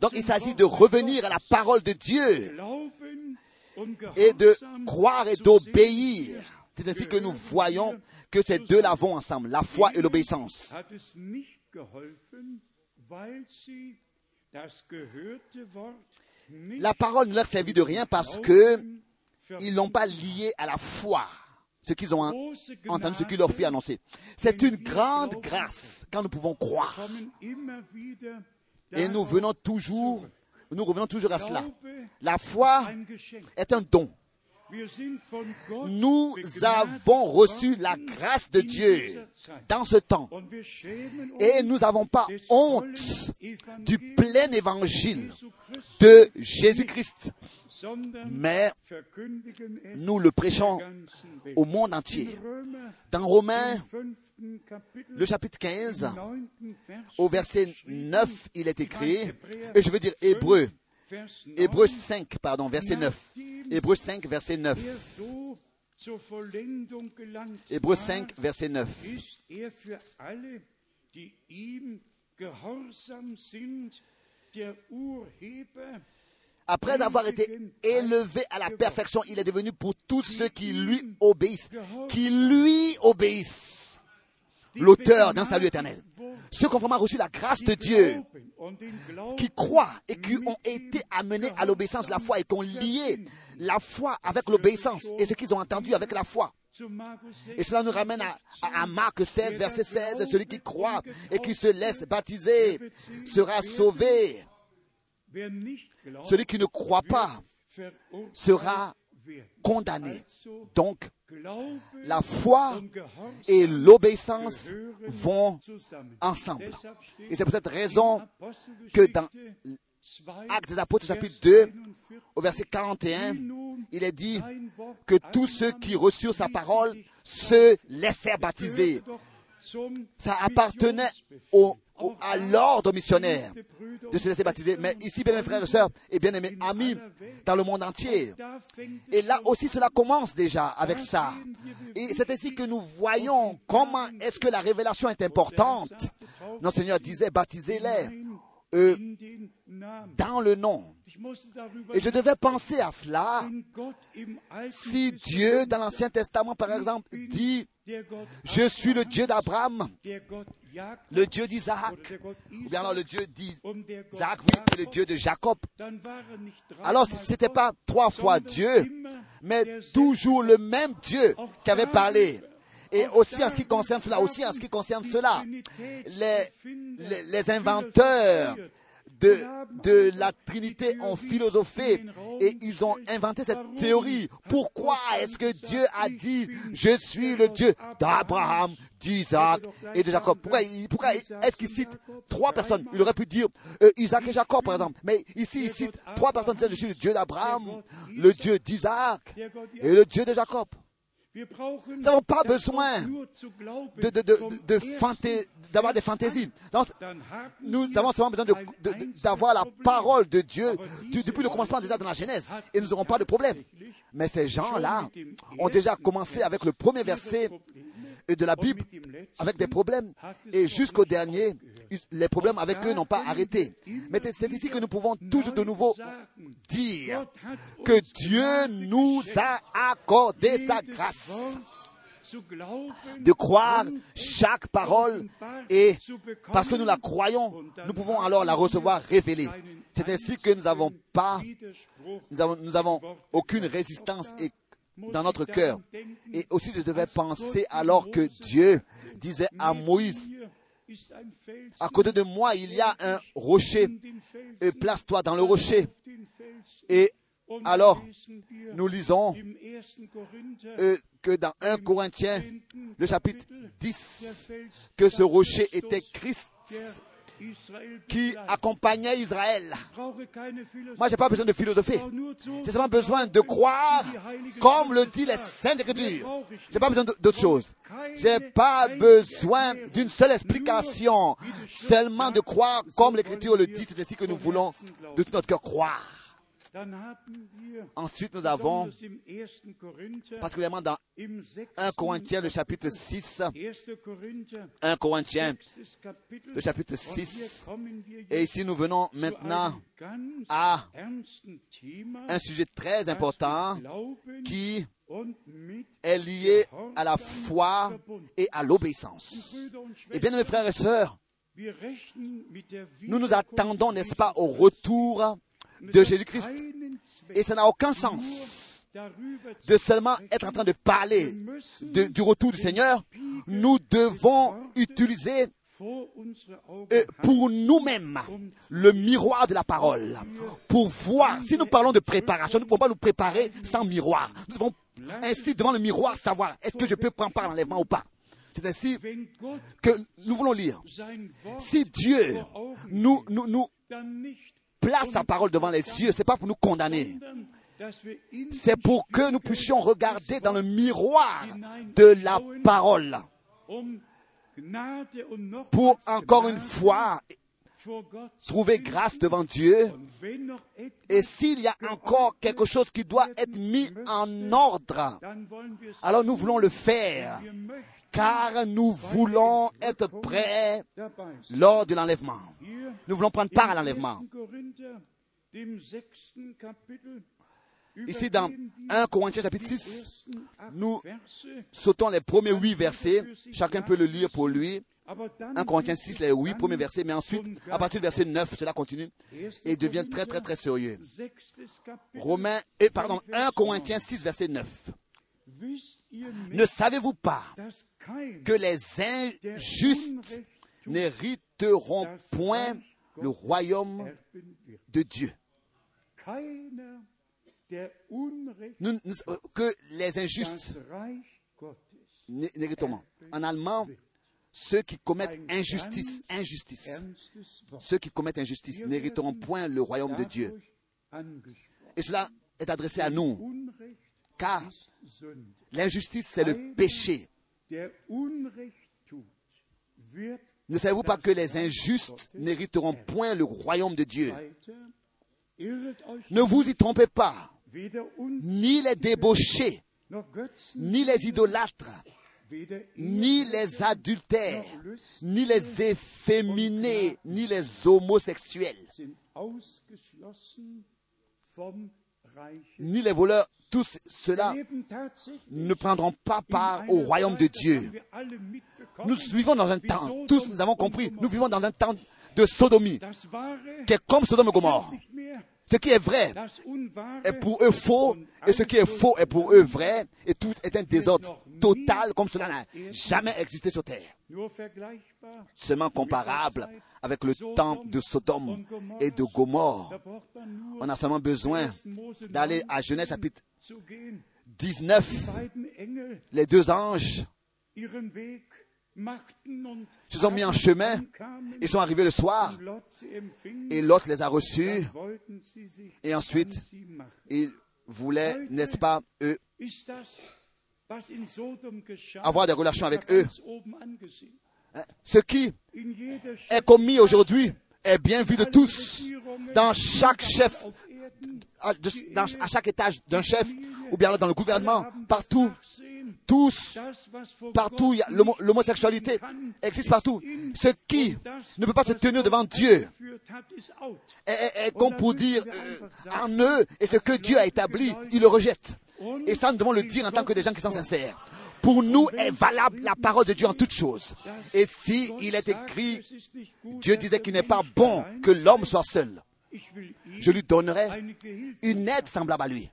Donc il s'agit de revenir à la parole de Dieu et de croire et d'obéir. C'est ainsi que nous voyons que ces deux-là vont ensemble, la foi et l'obéissance. La parole ne leur servit de rien parce que ils l'ont pas lié à la foi, ce qu'ils ont entendu, ce qui leur fut annoncé. C'est une grande grâce quand nous pouvons croire. Et nous venons toujours, nous revenons toujours à cela. La foi est un don. Nous avons reçu la grâce de Dieu dans ce temps. Et nous n'avons pas honte du plein évangile de Jésus-Christ, mais nous le prêchons au monde entier. Dans Romains, le chapitre 15, im neunten Vers, au verset geschrieben, 9, il est écrit, et je veux dire Hébreu, 5, Vers 9, Hébreu 5, pardon, verset 9. Hébreu 5, verset 9. der so zur Vollendung gelangt Hébreu war, 5, verset 9. ist er Après avoir été élevé à la perfection, il est devenu pour tous ceux qui lui obéissent, qui lui obéissent, l'auteur d'un salut éternel. Ceux qui ont vraiment reçu la grâce de Dieu, qui croient et qui ont été amenés à l'obéissance de la foi et qui ont lié la foi avec l'obéissance et ce qu'ils ont entendu avec la foi. Et cela nous ramène à, à- à Marc 16, verset 16. Celui qui croit et qui se laisse baptiser sera sauvé. Celui qui ne croit pas sera condamné. Donc, la foi et l'obéissance vont ensemble. Et c'est pour cette raison que dans 2, Actes des Apôtres chapitre 2, 41, au verset 41, wie nun il est dit que tous ceux qui reçurent sa parole se laissèrent baptiser. Ça appartenait au, à l'ordre missionnaire de se laisser baptiser. Mais ici, bien aimés frères et sœurs, et bien aimés amis dans le monde entier, et là aussi, cela commence déjà avec ça. Et c'est ainsi que nous voyons comment est-ce que la révélation est importante. Notre Seigneur disait, baptisez-les dans le nom. Et je devais penser à cela. Si Dieu, dans l'Ancien Testament, par exemple, dit, je suis le Dieu d'Abraham, le Dieu d'Isaac, ou bien alors le Dieu d'Isaac, oui, et le Dieu de Jacob. Alors, ce n'était pas trois fois Dieu, mais toujours le même Dieu qui avait parlé. Et aussi en ce qui concerne cela, aussi en ce qui concerne cela, les, les, les inventeurs de, la Trinité ont philosophé et ils ont inventé cette théorie. Pourquoi est-ce que Dieu a dit, je suis le Dieu d'Abraham, d'Isaac et de Jacob Pourquoi, est-ce qu'il cite trois personnes? Il aurait pu dire euh, Isaac et Jacob, par exemple. Mais ici, il cite trois personnes. C'est je suis le Dieu d'Abraham, le Dieu d'Isaac et le Dieu de Jacob. Nous n'avons pas besoin De, de, de, de d'avoir des fantaisies. Nous avons seulement besoin de- de- de- d'avoir la parole de Dieu depuis le commencement déjà dans la Genèse et nous n'aurons pas de problème. Mais ces gens-là ont déjà commencé avec le premier verset de la Bible avec des problèmes et jusqu'au dernier, les problèmes avec eux n'ont pas arrêté. Mais c'est ici que nous pouvons toujours de nouveau dire que Dieu nous a accordé sa grâce de croire chaque parole et parce que nous la croyons, nous pouvons alors la recevoir révélée. C'est ainsi que nous n'avons pas, nous avons, nous avons aucune résistance et dans notre cœur. Et aussi, je devais penser alors que Dieu disait à Moïse, à côté de moi, il y a un rocher, et place-toi dans le rocher. Et alors, nous lisons euh, que dans 1 Corinthiens, le chapitre 10, que ce rocher était Christ qui accompagnait Israël. Moi, j'ai pas besoin de philosopher. J'ai seulement besoin de croire comme le dit les Saintes Écritures. J'ai pas besoin d'autre chose. J'ai pas besoin d'une seule explication. Seulement de croire comme l'Écriture le dit. C'est ainsi que nous voulons de tout notre cœur croire. Ensuite, nous avons, particulièrement dans 1 Corinthiens, le chapitre 6, 1 Corinthiens, le chapitre 6, et ici nous venons maintenant à un sujet très important qui est lié à la foi et à l'obéissance. Et bien, mes frères et sœurs, nous nous attendons, n'est-ce pas, au retour de Jésus-Christ. Et ça n'a aucun sens de seulement être en train de parler du retour du Seigneur. Nous devons utiliser euh, pour nous-mêmes le miroir de la parole. Pour voir, si nous parlons de préparation, nous ne pouvons pas nous préparer sans miroir. Nous devons ainsi devant le miroir savoir est-ce que je peux prendre part à l'enlèvement ou pas? C'est ainsi que nous voulons lire. Si Dieu nous, nous, nous place sa parole devant les yeux, c'est pas pour nous condamner. C'est pour que nous puissions regarder dans le miroir de la parole. Pour encore une fois trouver grâce devant Dieu. Et s'il y a encore quelque chose qui doit être mis en ordre, alors nous voulons le faire. Car nous voulons être prêts lors de l'enlèvement. Nous voulons prendre part à l'enlèvement. Ici, dans 1 Corinthiens chapitre 6, nous sautons les premiers huit versets. Chacun peut le lire pour lui. 1 Corinthiens 6, les huit premiers versets. Mais ensuite, à partir du verset 9, cela continue et devient très, très, très sérieux. Romains, et pardon, 1 Corinthiens 6, verset 9. Ne savez-vous pas que les injustes n'hériteront point le royaume de Dieu Que les injustes n'hé- n'hériteront. En allemand, ceux qui commettent injustice, injustice, ceux qui commettent injustice n'hériteront point le royaume de Dieu. Et cela est adressé à nous, car l'injustice, c'est le péché. Ne savez-vous pas que les injustes n'hériteront point le royaume de Dieu? Ne vous y trompez pas, ni les débauchés, ni les idolâtres, ni les adultères, ni les efféminés, ni les homosexuels, ni les voleurs. Tous ceux-là ne prendront pas part au royaume de Dieu. Nous vivons dans un temps, tous nous avons compris, nous vivons dans un temps de sodomie, qui est comme Sodome et Gomorre. Ce qui est vrai est pour eux faux, et ce qui est faux est pour eux vrai, et tout est un désordre total comme cela n'a jamais existé sur terre. Seulement comparable avec le temps de Sodome et de Gomorre. On a seulement besoin d'aller 9 à Genèse chapitre zu gehen. 19. Beiden Engel Les deux anges se sont mis en chemin. Ils sont arrivés le soir et Lot les a reçus. Et ensuite. Ils voulaient, n'est-ce pas, eux, avoir des relations avec eux. Hein, Ce qui est commis aujourd'hui est bien vu de tous. Dans chaque chef, à, de- dans- à chaque étage d'un chef, ou bien dans le gouvernement, partout, tous, partout, il l'homosexualité existe ist partout. Ce qui ne peut pas se tenir devant Dieu est, est- est comme pour dire euh, en eux, et ce que Dieu a établi, ils le rejettent. Et ça, nous devons le dire en tant que des gens qui sont sincères. Pour nous est valable la parole de Dieu en toutes choses. Et si il est écrit, Dieu disait qu'il n'est pas bon que l'homme soit seul. Je lui donnerai une aide semblable à lui.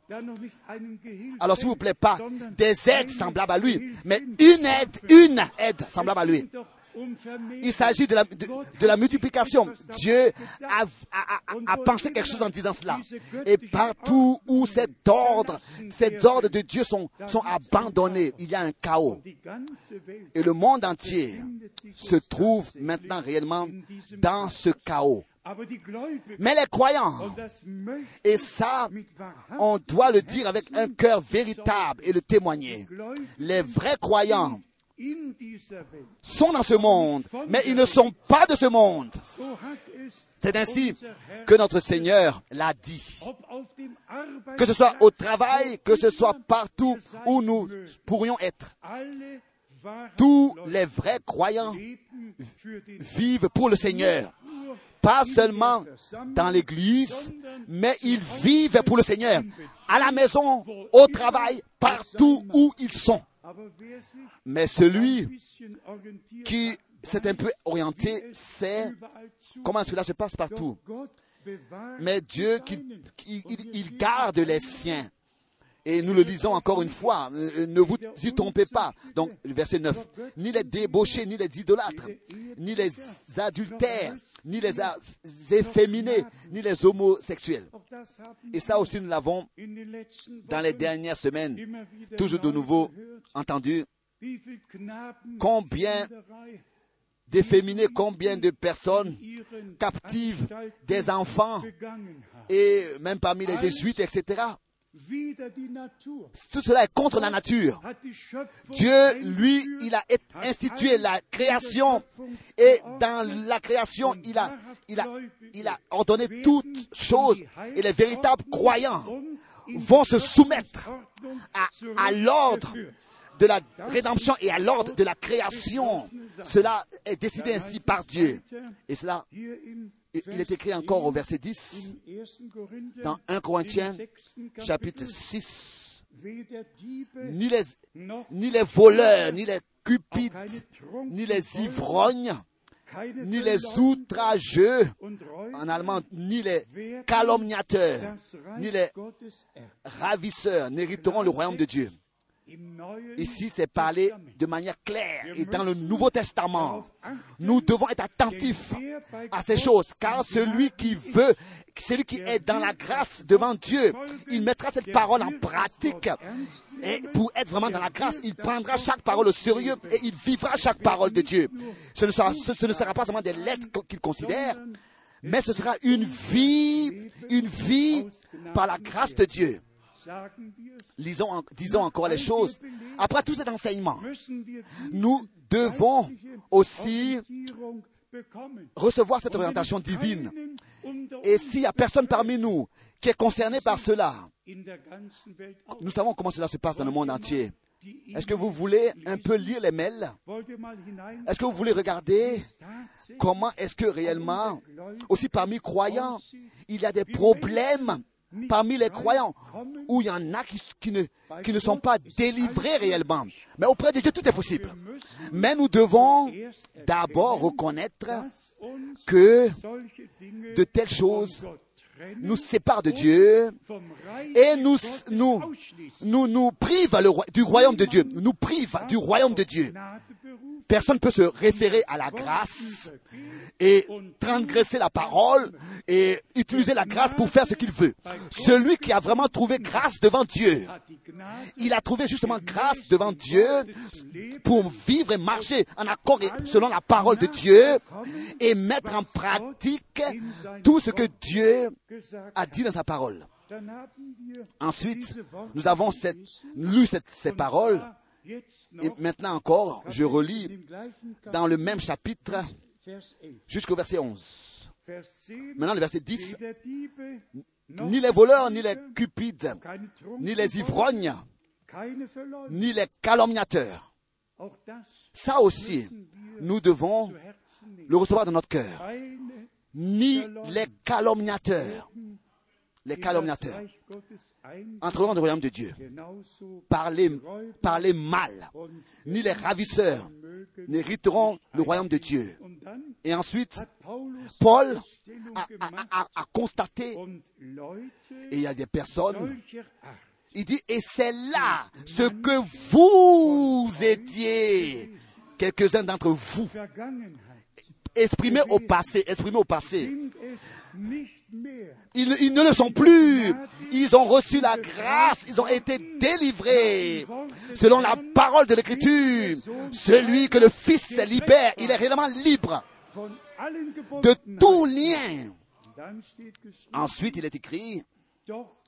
Alors s'il vous plaît, pas des aides semblables à lui, mais une aide, une aide semblable à lui. Il s'agit de la, de, la multiplication. Dieu a, a- pensé quelque chose en disant cela. Et partout où cet ordre, cet ordre de Dieu sont, sont abandonnés, il y a un chaos. Et le monde entier se trouve maintenant réellement dans ce chaos. Mais les croyants, et ça, on doit le dire avec un cœur véritable et le témoigner. Les vrais croyants. Sont dans ce monde, mais ils ne sont pas de ce monde. C'est ainsi que notre Seigneur l'a dit. Que ce soit au travail, que ce soit partout où nous pourrions être. Tous les vrais croyants vivent pour le Seigneur. Pas seulement dans l'église, mais ils vivent pour le Seigneur. À la maison, au travail, partout où ils sont. Mais celui qui s'est un peu orienté sait comment cela se passe partout. Mais Dieu, il, garde les siens. Et nous le lisons encore une fois. Euh, Ne vous y trompez pas. Donc, verset 9. Ni les débauchés, ni les idolâtres, ni les adultères, ni les efféminés, ni les homosexuels. Et ça aussi, nous l'avons dans les dernières semaines toujours de nouveau entendu. Combien D'efféminés, combien de personnes captives, des enfants, et même parmi les jésuites, etc. Tout cela est contre la nature. Dieu, lui, il a institué la création. et dans la création, il a, il a, il a ordonné toutes choses. Et les véritables croyants vont se soumettre à, à l'ordre de la rédemption et à l'ordre de la création. Cela est décidé ainsi par Dieu. Et cela, il est écrit encore au 10, verset 10, im 1. Korinther, dans 1 Corinthiens, chapitre Kapitel, 6. weder Diebe Ni les, ni les voleurs, ni les cupides, ni les ivrognes, ni les outrageux, en allemand, ni les calomniateurs, ni les ravisseurs n'hériteront le royaume de Dieu. Ici, c'est parlé de manière claire. Et dans le Nouveau Testament, nous devons être attentifs à ces choses, car celui qui veut, celui qui est dans la grâce devant Dieu, il mettra cette parole en pratique. Et pour être vraiment dans la grâce, il prendra chaque parole au sérieux et il vivra chaque parole de Dieu. Ce ne sera, ce, ce ne sera pas seulement des lettres qu'il considère, mais ce sera une vie, une vie par la grâce de Dieu. Lisons, disons encore les choses. Après tous cet enseignement, nous devons aussi recevoir cette orientation divine. unter Et s'il n'y a personne parmi nous qui est concerné par cela, nous savons comment cela se passe dans le monde entier. Est-ce que vous voulez un peu lire les mails? Est-ce que vous voulez regarder comment est-ce que réellement, aussi parmi croyants, il y a des problèmes parmi les croyants où il y en a qui, ne, sont pas délivrés réellement. Mais auprès de Dieu, tout est possible. Mais nous devons d'abord reconnaître que de telles choses nous séparent de Dieu et nous, nous, nous, nous privent du royaume de Dieu. Nous privent du royaume de Dieu. Personne ne peut se référer à la grâce et transgresser la parole et utiliser la grâce pour faire ce qu'il veut. Celui qui a vraiment trouvé grâce devant Dieu, il a trouvé justement grâce devant Dieu pour vivre et marcher en accord et selon la parole de Dieu et mettre en pratique tout ce que Dieu a dit dans sa parole. Ensuite, nous avons lu cette- ces paroles et maintenant encore, je relis dans le même chapitre Vers 11. jusqu'au verset 11. Vers 10 Maintenant, le verset 10. weder Diebe, noch Ni les voleurs, ni les cupides, ni les ivrognes, ni les calomniateurs. Ça aussi, nous devons le recevoir dans notre cœur. Ni les calomniateurs. Les calomniateurs. entreront dans le royaume de Dieu. Räuber parler mal, ni les ravisseurs n'hériteront le royaume de Dieu. Et ensuite, Paul a, a- gemacht a- a constaté, et il y a des personnes, il dit, et c'est là ce que vous étiez, quelques-uns d'entre vous, exprimés au passé, exprimés au passé. Ils, ils ne le sont plus. Ils ont reçu la grâce. Ils ont été délivrés. Selon la parole de l'Écriture, celui que le Fils libère, il est réellement libre de tout lien. Ensuite, il est écrit,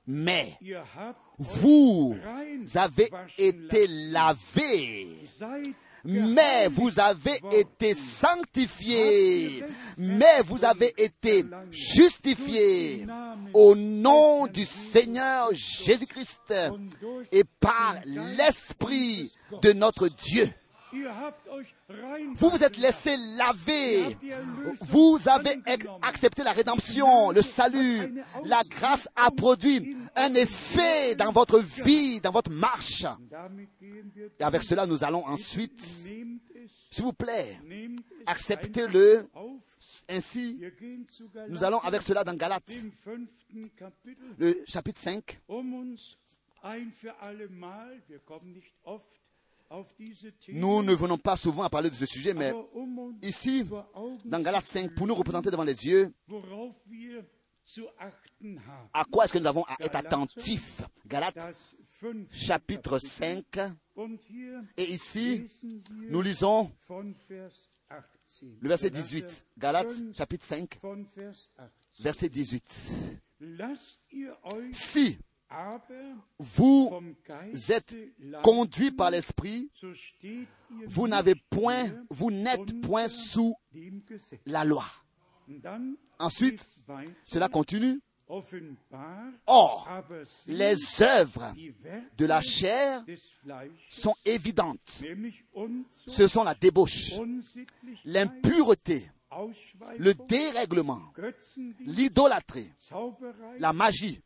mais vous avez été lavés. Mais vous avez été sanctifiés. Mais vous avez été justifiés au nom du Seigneur Jésus-Christ et par l'Esprit de notre Dieu. Vous vous êtes laissé laver. Vous avez accepté la rédemption, le salut. La grâce a produit un effet dans votre vie, dans votre marche. Et avec cela, nous allons ensuite, s'il vous plaît, acceptez-le ainsi. Nous allons avec cela dans Galates, le chapitre 5, Nous ne venons pas souvent à parler de ce sujet, mais ici, dans Galates 5, pour nous représenter devant les yeux, à quoi est-ce que nous avons à être attentifs? Galates chapitre 5, Und hier et ici, nous lisons von Vers 18. le verset Galater 18. Galates 5, chapitre 5, Von Vers 18. verset 18. Lasst ihr euch Si vous êtes conduits par l'Esprit, vous n'avez point, vous n'êtes point sous la loi. Ensuite. Cela continue. Or, les œuvres de la chair sont évidentes. Ce sont la débauche, l'impureté, le dérèglement, l'idolâtrie, la magie,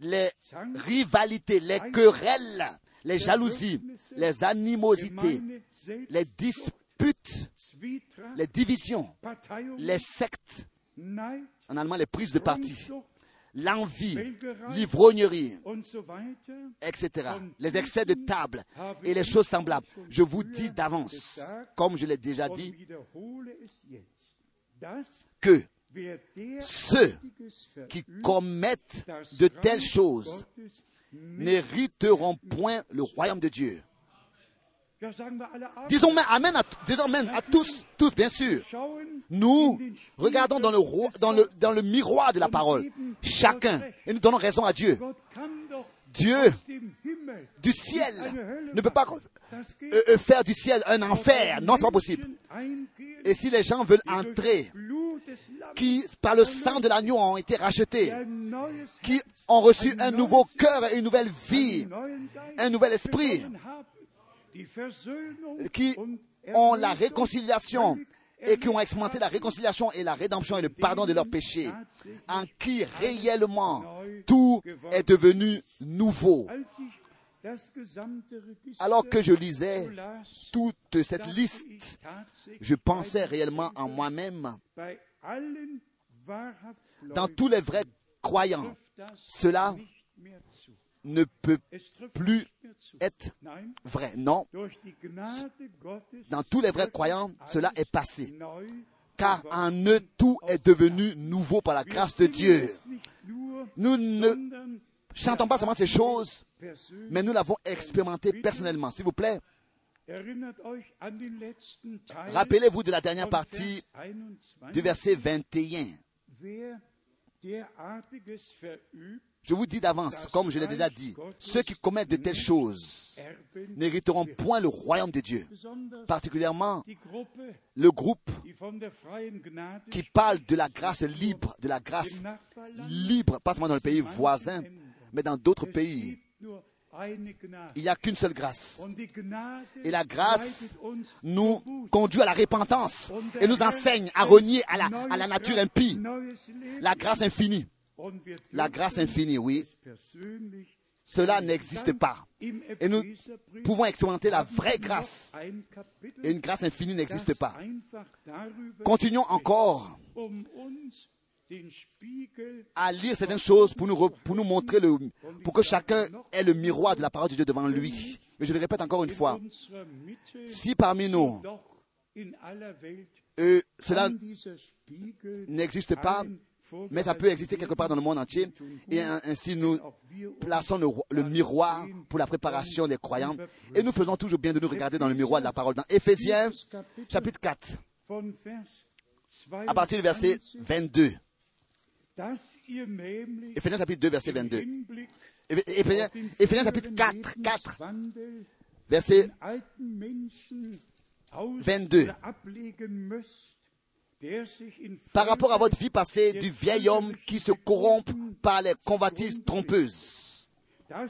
les rivalités, les querelles, les jalousies, les animosités, les disputes, les divisions, les sectes, en allemand les prises de parti, l'envie, l'ivrognerie, etc. Les excès de table et les choses semblables. Je vous dis d'avance, comme je l'ai déjà dit, que ceux qui commettent de telles choses n'hériteront point le royaume de Dieu. Disons amen à, tous, tous bien sûr. Nous regardons dans le, miroir de la parole, chacun, et nous donnons raison à Dieu. Dieu du ciel ne peut pas euh, euh, faire du ciel un enfer. Non, c'est pas possible. Et si les gens veulent entrer, qui par le sang de l'agneau ont été rachetés, qui ont reçu un nouveau cœur et une nouvelle vie, un nouvel esprit, qui ont la réconciliation et qui ont expérimenté la réconciliation et la rédemption et le pardon de leurs péchés, en qui réellement tout est devenu nouveau. Alors que je lisais toute cette liste, je pensais réellement en moi-même, dans tous les vrais croyants, cela ne peut plus être vrai. Non. Dans tous les vrais croyants, cela est passé. Car en eux, tout est devenu nouveau par la grâce de Dieu. Nous ne chantons pas seulement ces choses, mais nous l'avons expérimenté personnellement. S'il vous plaît, rappelez-vous de la dernière partie du verset 21. Je vous dis d'avance, comme je l'ai déjà dit, ceux qui commettent de telles choses n'hériteront point le royaume de Dieu. Particulièrement le groupe qui parle de la grâce libre, de la grâce libre, pas seulement dans le pays voisin, mais dans d'autres pays. Il n'y a qu'une seule grâce. Et la grâce nous conduit à la repentance et nous enseigne à renier à la, à la nature impie. La grâce infinie. La grâce infinie, oui. Cela n'existe pas. Et nous pouvons expérimenter la vraie grâce. Et une grâce infinie n'existe pas. Continuons encore à lire certaines choses pour nous, pour nous montrer, le, pour que chacun ait le miroir de la parole de Dieu devant lui. Mais je le répète encore une fois, si parmi nous, euh, cela n'existe pas, mais ça peut exister quelque part dans le monde entier. Et ainsi, nous plaçons le, le, miroir pour la préparation des croyants. Et nous faisons toujours bien de nous regarder dans le miroir de la parole. Dans Éphésiens, chapitre 4, à partir du verset 22. Éphésiens chapitre 2, verset 22. Éphésiens, chapitre 4, 4, verset 22. Par rapport à votre vie passée du vieil homme qui se corrompt par les convoitises trompeuses, à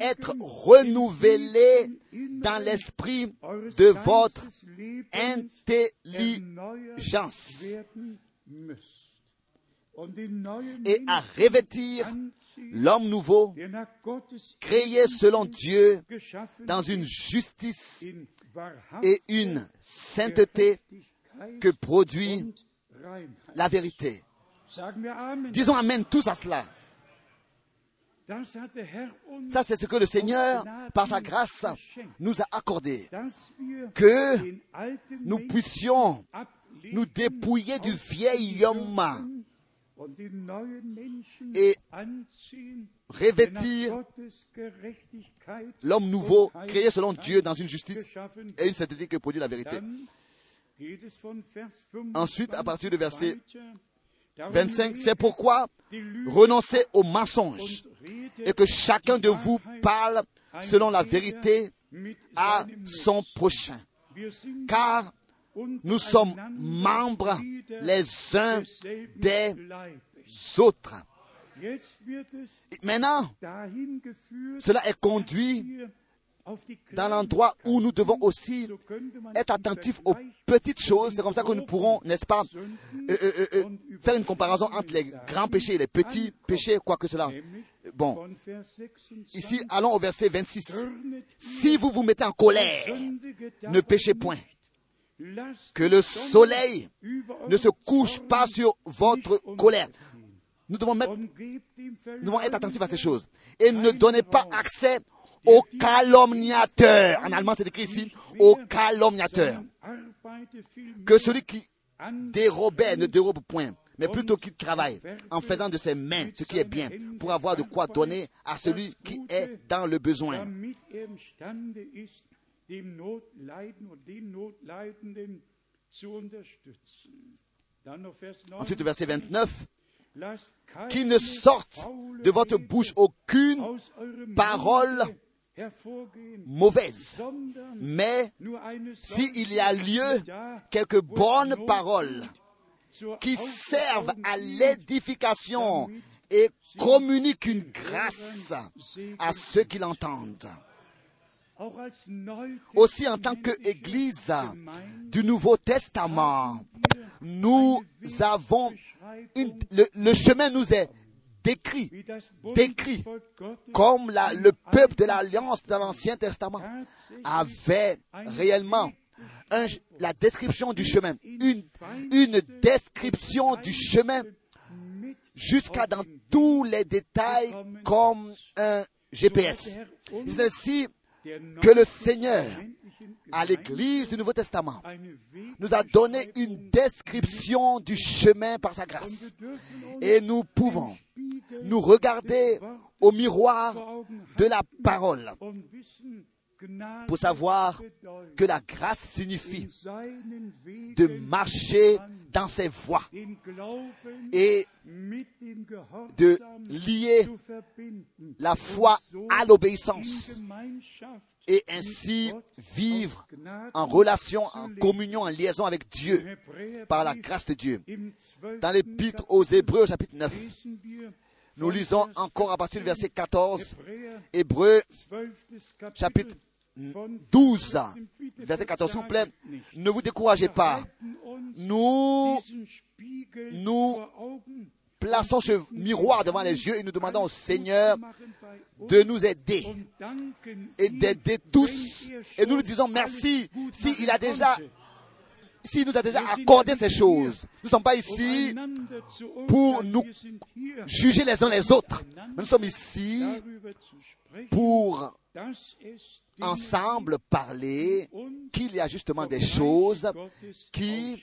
être renouvelé dans l'esprit de votre intelligence et à revêtir l'homme nouveau, créé selon Dieu dans une justice et une sainteté que produit la vérité. Disons Amen tous à cela. Ça, c'est ce que le Seigneur, par sa grâce, nous a accordé. Que nous puissions nous dépouiller du vieil homme et revêtir l'homme nouveau, créé selon Dieu dans une justice et une sainteté que produit la vérité. Ensuite, à partir du verset 25, c'est pourquoi renoncez au mensonge et que chacun de vous parle selon la vérité à son prochain. Car nous sommes membres les uns des autres. Maintenant, cela est conduit dans l'endroit où nous devons aussi être attentifs aux petites choses. C'est comme ça que nous pourrons, n'est-ce pas, euh, euh, euh, faire une comparaison entre les grands péchés et les petits péchés, quoi que cela. Bon, ici, allons au verset 26. Si vous vous mettez en colère, ne péchez point que le soleil ne se couche pas sur votre colère. Nous devons, être attentifs à ces choses. Et ne donnez pas accès au calomniateur. En allemand, c'est écrit ici, au calomniateur. Que celui qui dérobait ne dérobe point, mais plutôt qu'il travaille en faisant de ses mains ce qui est bien pour avoir de quoi donner à celui qui est dans le besoin. Ensuite, verset 29. Qu'il ne sorte de votre bouche aucune parole sondern mais s'il y a lieu, quelques bonnes paroles qui servent à l'édification et communiquent une grâce à ceux qui l'entendent. Aussi en tant qu'Église du Nouveau Testament, nous avons le, chemin nous est décrit, décrit comme le peuple de l'Alliance dans l'Ancien Testament avait réellement la description du chemin, une, une description du chemin jusqu'à dans tous les détails comme un GPS. C'est ainsi que le Seigneur, à l'Église du Nouveau Testament, nous a donné une description du chemin par sa grâce. Et nous pouvons nous regarder au miroir de la parole pour savoir que la grâce signifie de marcher dans ses voies et de lier la foi à l'obéissance et ainsi vivre en relation, en communion, en liaison avec Dieu par la grâce de Dieu. im 12. Dans l'épître aux Hébreux, au chapitre 9, lesen wir nous lisons encore à partir du verset 14, Hebräer Hébreux 12. Kapitel chapitre 12, 14, bitte verset 14, s'il vous plaît. Ne vous découragez pas. Nous nous plaçons ce miroir devant les yeux et nous demandons au Seigneur de nous aider et d'aider tous. Et nous lui disons merci s'il machen a déjà, s'il nous a déjà accordé ces choses. Nous ne sommes pas ici pour nous juger les uns les autres. Nous sommes ici pour ensemble parler qu'il y a justement des choses qui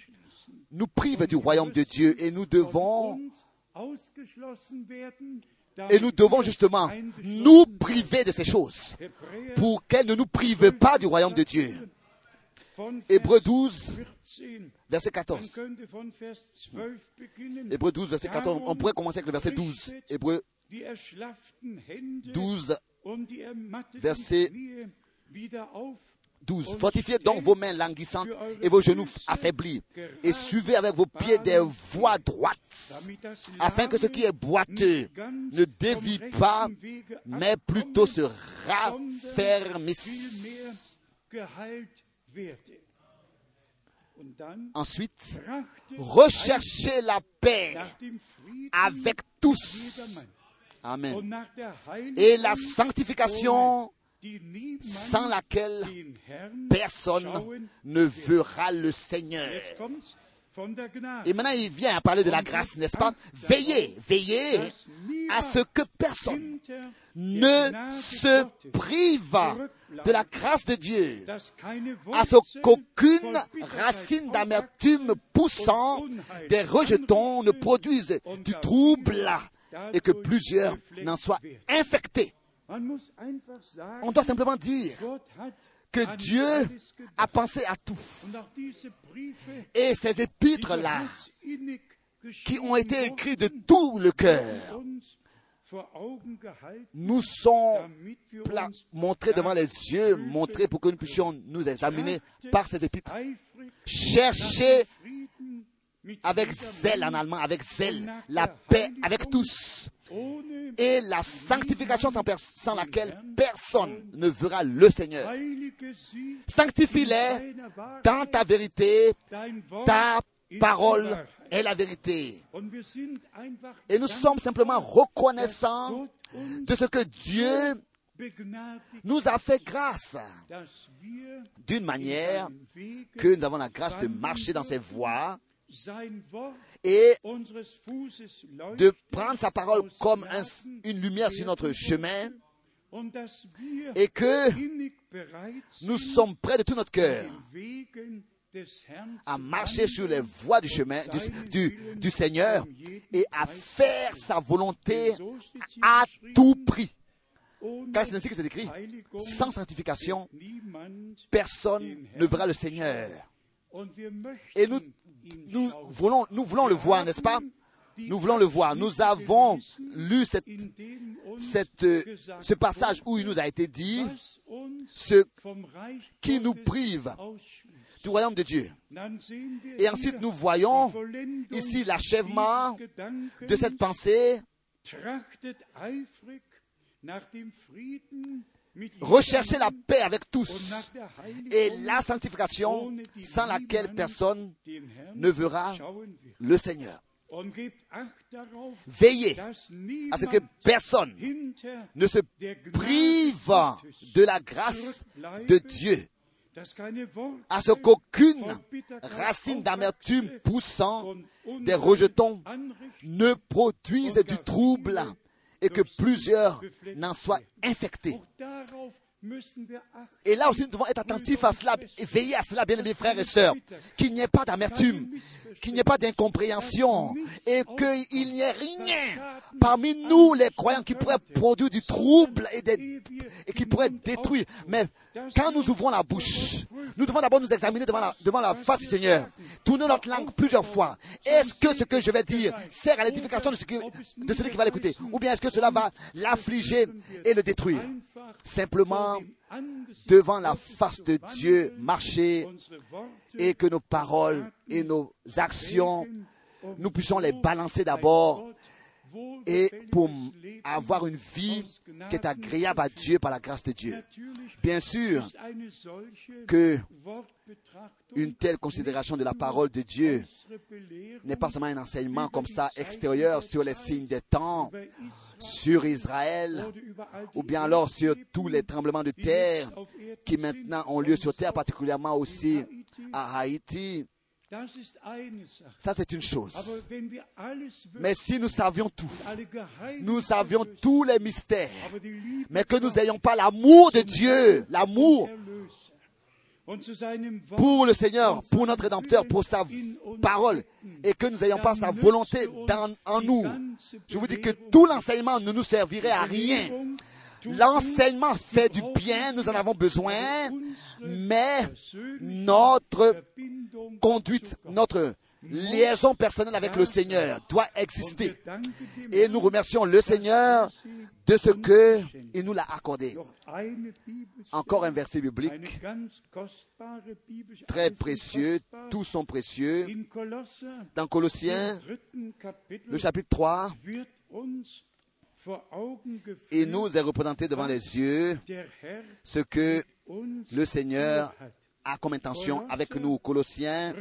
nous privent du royaume de Dieu et nous devons et nous devons justement nous priver de ces choses pour qu'elles ne nous privent pas du royaume de Dieu. Vers 12, 14. verset Man 14. könnte von Vers 12 beginnen. Hébreux 12, verset 14. On pourrait commencer avec le verset 12. Hébreux Die erschlafften Hände 12, und die ermatteten Verset wieder auf 12. Fortifiez donc vos mains languissantes et vos genoux affaiblis et suivez avec vos pieds des voies droites afin que ce qui est boiteux ne dévie pas mais plutôt se raffermisse. Ensuite, recherchez la paix avec tous. Amen. Et la sanctification sans laquelle personne ne verra le Seigneur. Et maintenant, il vient à parler de la grâce, n'est-ce pas? Veillez, veillez à ce que personne ne se prive de la grâce de Dieu, à ce qu'aucune racine d'amertume poussant des rejetons ne produise du trouble et que plusieurs n'en soient infectés. On doit simplement dire que Dieu a pensé à tout. Et ces épîtres-là, qui ont été écrits de tout le cœur, nous sont montrés devant les yeux, montrés pour que nous puissions nous examiner par ces épîtres. Cherchez avec zèle en allemand, avec zèle, la paix avec tous et la sanctification sans, laquelle personne ne verra le Seigneur. Sanctifie-les dans ta vérité, ta parole est la vérité. Et nous sommes simplement reconnaissants de ce que Dieu nous a fait grâce d'une manière que nous avons la grâce de marcher dans ses voies et de prendre sa parole comme un- une lumière sur notre chemin et que nous sommes près de tout notre cœur à marcher sur les voies du chemin du, du, du Seigneur et à faire sa volonté à tout prix. Car c'est ainsi que c'est écrit. Sans sanctification, personne ne verra le Seigneur. Et nous, nous voulons, le voir, n'est-ce pas? Nous voulons le voir. Nous avons lu ce passage où il nous a été dit ce qui nous prive du royaume de Dieu. Et ensuite, nous voyons ici l'achèvement de cette pensée. Recherchez la paix avec tous. Et la sanctification sans laquelle personne ne verra le Seigneur. Veillez à ce que personne ne se prive de la grâce de Dieu, à ce qu'aucune racine d'amertume poussant des rejetons ne produise du trouble et que plusieurs n'en soient infectés. Et là aussi, nous devons être attentifs à cela et veiller à cela, bien aimés frères et sœurs, qu'il n'y ait pas d'amertume, qu'il n'y ait pas d'incompréhension et qu'il n'y ait rien parmi nous, les croyants, qui pourrait produire du trouble et, des- et qui pourrait détruire. Mais quand nous ouvrons la bouche, nous devons d'abord nous examiner devant la, devant la face du Seigneur, tourner notre langue plusieurs fois. Est-ce que ce que je vais dire sert à l'édification de, ce qui- de celui qui va l'écouter? Ou bien est-ce que cela va l'affliger et le détruire? Simplement, devant la face de Dieu, marcher et que nos paroles et nos actions, nous puissions les balancer d'abord et pour avoir une vie qui est agréable à Dieu par la grâce de Dieu. Bien sûr que une telle considération de la parole de Dieu n'est pas seulement un enseignement comme ça extérieur sur les signes des temps, sur Israël, ou bien alors sur tous les tremblements de terre qui maintenant ont lieu sur terre, particulièrement aussi à Haïti. Ça, c'est une chose. Mais si nous savions tout, nous savions tous les mystères, mais que nous n'ayons pas l'amour de Dieu, l'amour pour le Seigneur, pour notre Rédempteur, pour sa parole, et que nous n'ayons pas sa volonté dans- en nous, je vous dis que tout l'enseignement ne nous servirait à rien. L'enseignement fait du bien, nous en avons besoin, mais notre conduite, notre liaison personnelle avec le Seigneur doit exister. Et nous remercions le Seigneur de ce que il nous l'a accordé. Encore un verset biblique très précieux, tous sont précieux. Dans Colossiens, le chapitre 3, il nous est représenté devant les yeux ce que le Seigneur a comme intention avec nous. Colossiens,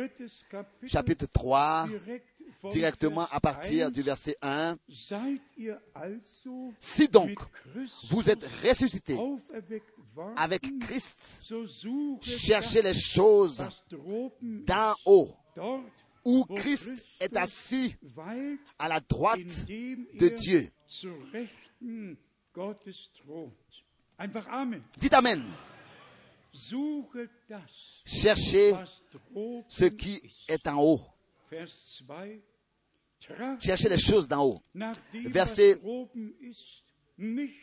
chapitre 3, directement à partir du verset 1. Si donc vous êtes ressuscités avec Christ, cherchez les choses d'en haut, où Christ est assis à la droite de Dieu. Einfach Amen. Dites Amen. Cherchez ce qui est en haut. Vers 2. Trachte Cherchez les choses d'en haut, Verset-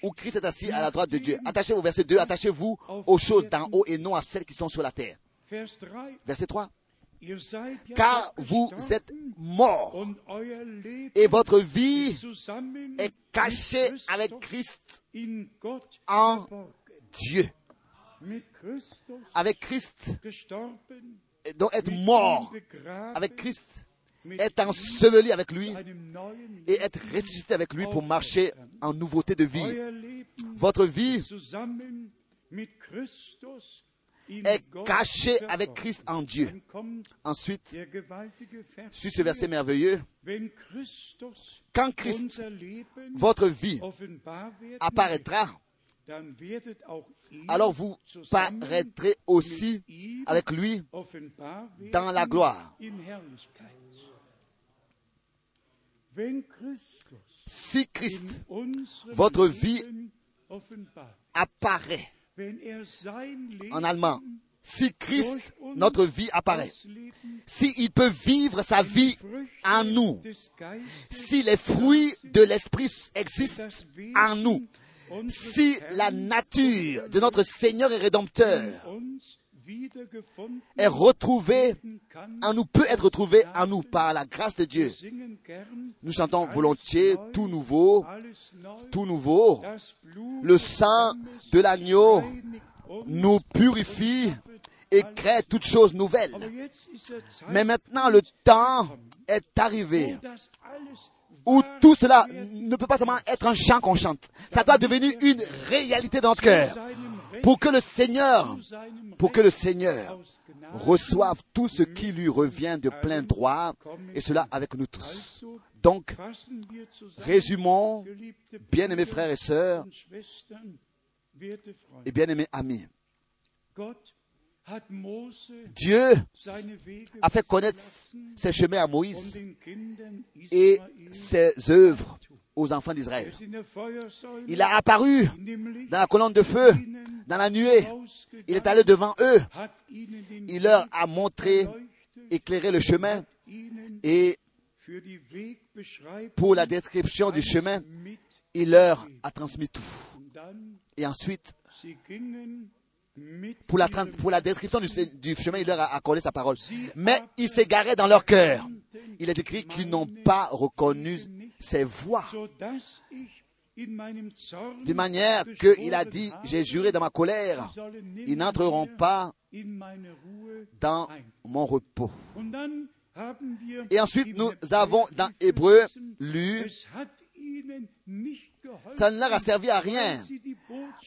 où Christ est assis à la droite de Dieu. Attachez au verset 2, attachez-vous aux choses d'en haut et non à celles qui sont sur la terre. Vers 3. Verset 3. Ihr seid ja Car vous êtes morts et votre vie est cachée avec Christ en. Dieu. Avec Christ, donc être mort avec Christ, être enseveli avec lui et être ressuscité avec lui pour marcher en nouveauté de vie. Votre vie est cachée avec Christ en Dieu. Ensuite, sur ce verset merveilleux, quand Christ, votre vie, apparaîtra, alors vous paraîtrez aussi avec lui dans la gloire. Si Christ, votre vie apparaît, er en allemand, si Christ, notre vie apparaît, ausleben, s'il peut vivre sa vie en nous, si les fruits de l'Esprit existent en nous, si la nature de notre Seigneur et Rédempteur est retrouvé kann. en nous, peut être retrouvé en nous par la grâce de Dieu. Nous chantons volontiers tout nouveau, tout nouveau. Le sang de l'agneau nous purifie et crée toutes choses nouvelles. Mais maintenant, le temps est arrivé où tout cela ne peut pas seulement être un chant qu'on chante. Ça doit devenir une réalité dans notre cœur. Pour que le Seigneur, pour que le Seigneur reçoive tout ce qui lui revient de plein droit, et cela avec nous tous. Donc, résumons, bien-aimés frères et sœurs et bien-aimés amis, Dieu a fait connaître ses chemins à und Moïse et ses œuvres aux enfants d'Israël. Il a apparu dans la colonne de feu, dans la nuée. Il est allé devant eux. Il leur a montré, éclairé le chemin et pour la description du chemin, il leur a transmis tout. Et ensuite, pour la, description du, du chemin, il leur a accordé sa parole. Mais ils s'égaraient dans leur cœur. Il est écrit qu'ils n'ont pas reconnu ses voix. De manière qu'il a dit, j'ai juré dans ma colère, ils n'entreront pas dans mon repos. Et ensuite, nous avons dans Hébreu lu, ça ne leur a servi à rien,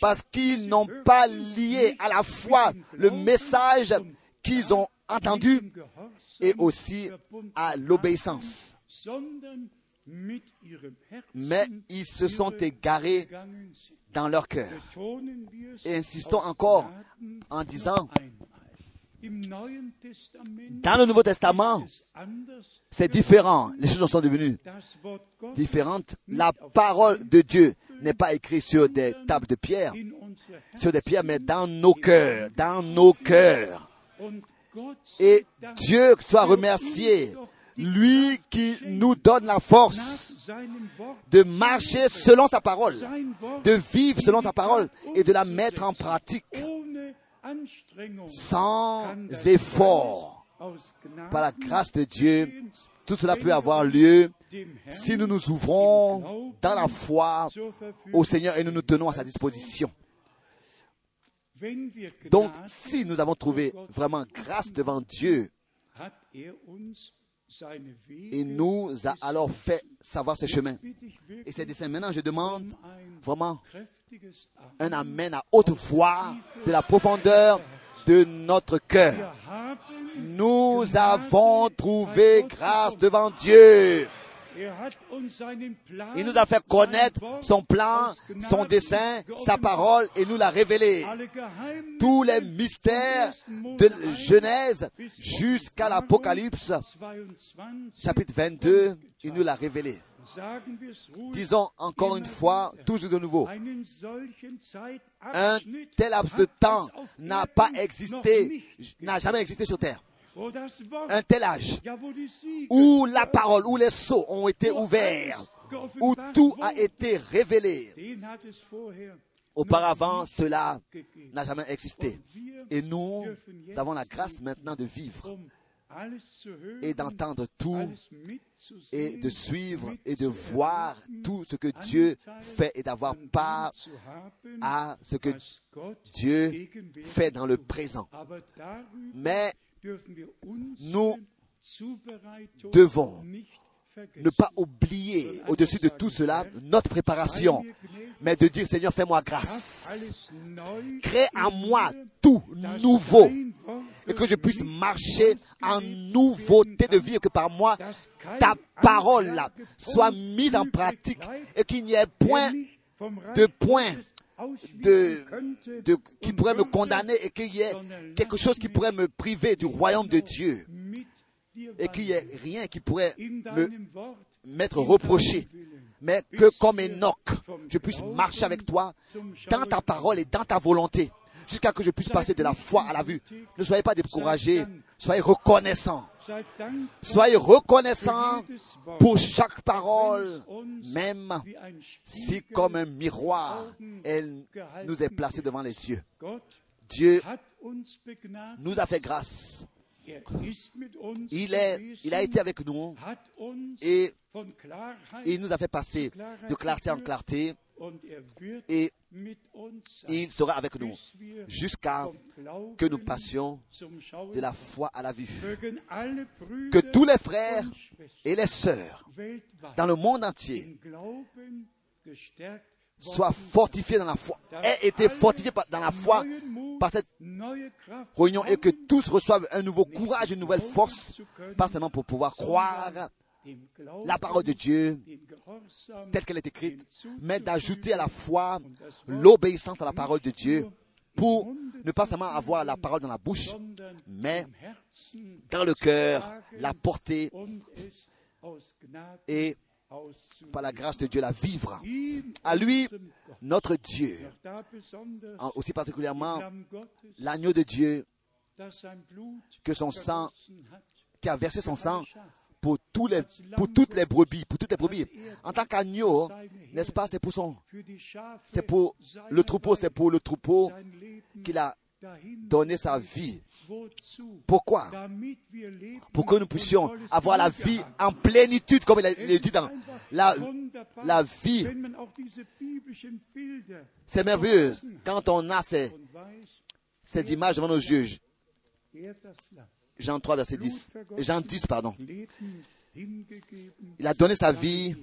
parce qu'ils n'ont pas lié à la fois le message qu'ils ont entendu et aussi à l'obéissance. Mais ils se sont égarés dans leur cœur. Et insistons encore en disant, dans le Nouveau Testament, c'est différent. Les choses sont devenues différentes. La parole de Dieu n'est pas écrite sur des tables de pierre, sur des pierres, mais dans nos cœurs, dans nos cœurs. Et Dieu soit remercié, lui qui nous donne la force de marcher selon sa parole, de vivre selon sa parole et de la mettre en pratique Anstrengung sans effort. Par la grâce de Dieu, tout cela peut avoir lieu si nous nous ouvrons dans la foi au Seigneur et nous nous tenons à sa disposition. Donc, si nous avons trouvé vraiment grâce devant Dieu, il nous a alors fait savoir ses chemins. Et c'est dessein. Maintenant, je demande vraiment un Amen. à haute voix de la profondeur de notre cœur. Nous avons trouvé grâce devant Dieu. Il nous a fait connaître son plan, son dessein, sa parole et nous l'a révélé. Tous les mystères 1. Mose de 1 Genèse jusqu'à l'Apocalypse, 22 chapitre 22, il nous l'a révélé. Disons encore une fois, toujours de nouveau, un tel laps de temps n'a pas existé, n'a jamais existé sur Terre. Un tel âge où la parole, où les sceaux ont été ouverts, où tout a été révélé. Auparavant, cela n'a jamais existé. Et nous avons la grâce maintenant de vivre et d'entendre tout et de suivre et de voir tout ce que Dieu fait et d'avoir part à ce que Dieu fait dans le présent. Mais nous devons ne pas oublier au-dessus de tout cela notre préparation, mais de dire Seigneur, fais-moi grâce. Crée en moi tout nouveau. et que je puisse marcher en nouveauté de vie et que par moi ta parole soit mise en pratique et qu'il n'y ait point de point qui pourrait me condamner et qu'il y ait quelque chose qui pourrait me priver du royaume de Dieu et qu'il n'y ait rien qui pourrait m'être reproché, mais que comme Enoch, je puisse marcher avec toi dans ta parole et dans ta volonté, jusqu'à que je puisse passer de la foi à la vue. Ne soyez pas découragés, soyez reconnaissants. Soyez reconnaissants pour chaque parole, même si comme un miroir, elle nous est placée devant les yeux. Dieu nous a fait grâce. Il, est, il a été avec nous et il nous a fait passer de clarté en clarté et il sera avec nous jusqu'à que nous passions de la foi à la Brüder Que tous les frères et les sœurs dans le monde entier soient fortifiés dans la foi, aient été fortifiés dans la foi par cette réunion et que tous reçoivent un nouveau courage, une nouvelle force, pas seulement pour pouvoir croire la parole de Dieu telle qu'elle est écrite, mais d'ajouter à la foi l'obéissance à la parole de Dieu pour ne pas seulement avoir la parole dans la bouche, mais dans le cœur, la porter et par la grâce de Dieu la vivre. À lui, notre Dieu, aussi particulièrement l'agneau de Dieu que son sang, qui a versé son sang. Pour, tous les, pour toutes les brebis, pour toutes les brebis. En tant qu'agneau, n'est-ce pas, c'est pour son, c'est pour le troupeau, c'est pour le troupeau qu'il a donné sa vie. Pourquoi? Pour que nous puissions avoir la vie en plénitude, comme il est dit dans la, la vie. C'est merveilleux quand on a ces, ces images devant nos yeux. Jean 3, verset 10. Jean 10, pardon. Il a donné sa vie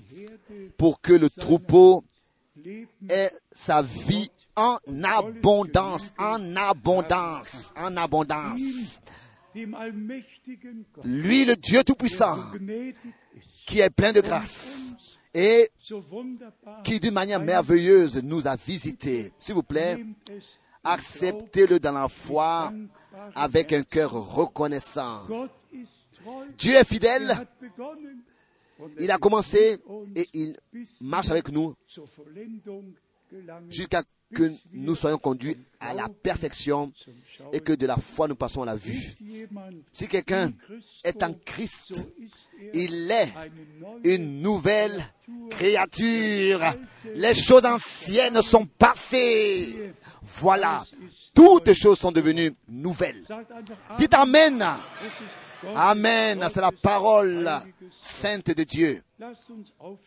pour que le troupeau ait sa vie en abondance, en abondance, en abondance. Lui, le Dieu Tout-Puissant, qui est plein de grâce et qui d'une manière merveilleuse nous a visités. S'il vous plaît, acceptez-le dans la foi avec un cœur reconnaissant. Dieu est fidèle, il a commencé et il marche avec nous jusqu'à que nous soyons conduits à la perfection et que de la foi nous passons à la vue. Si quelqu'un est en Christ, ist il est une nouvelle créature. Les choses anciennes sont passées. Voilà, toutes choses sont devenues nouvelles. Dites Amen. Amen, c'est la parole sainte de Dieu.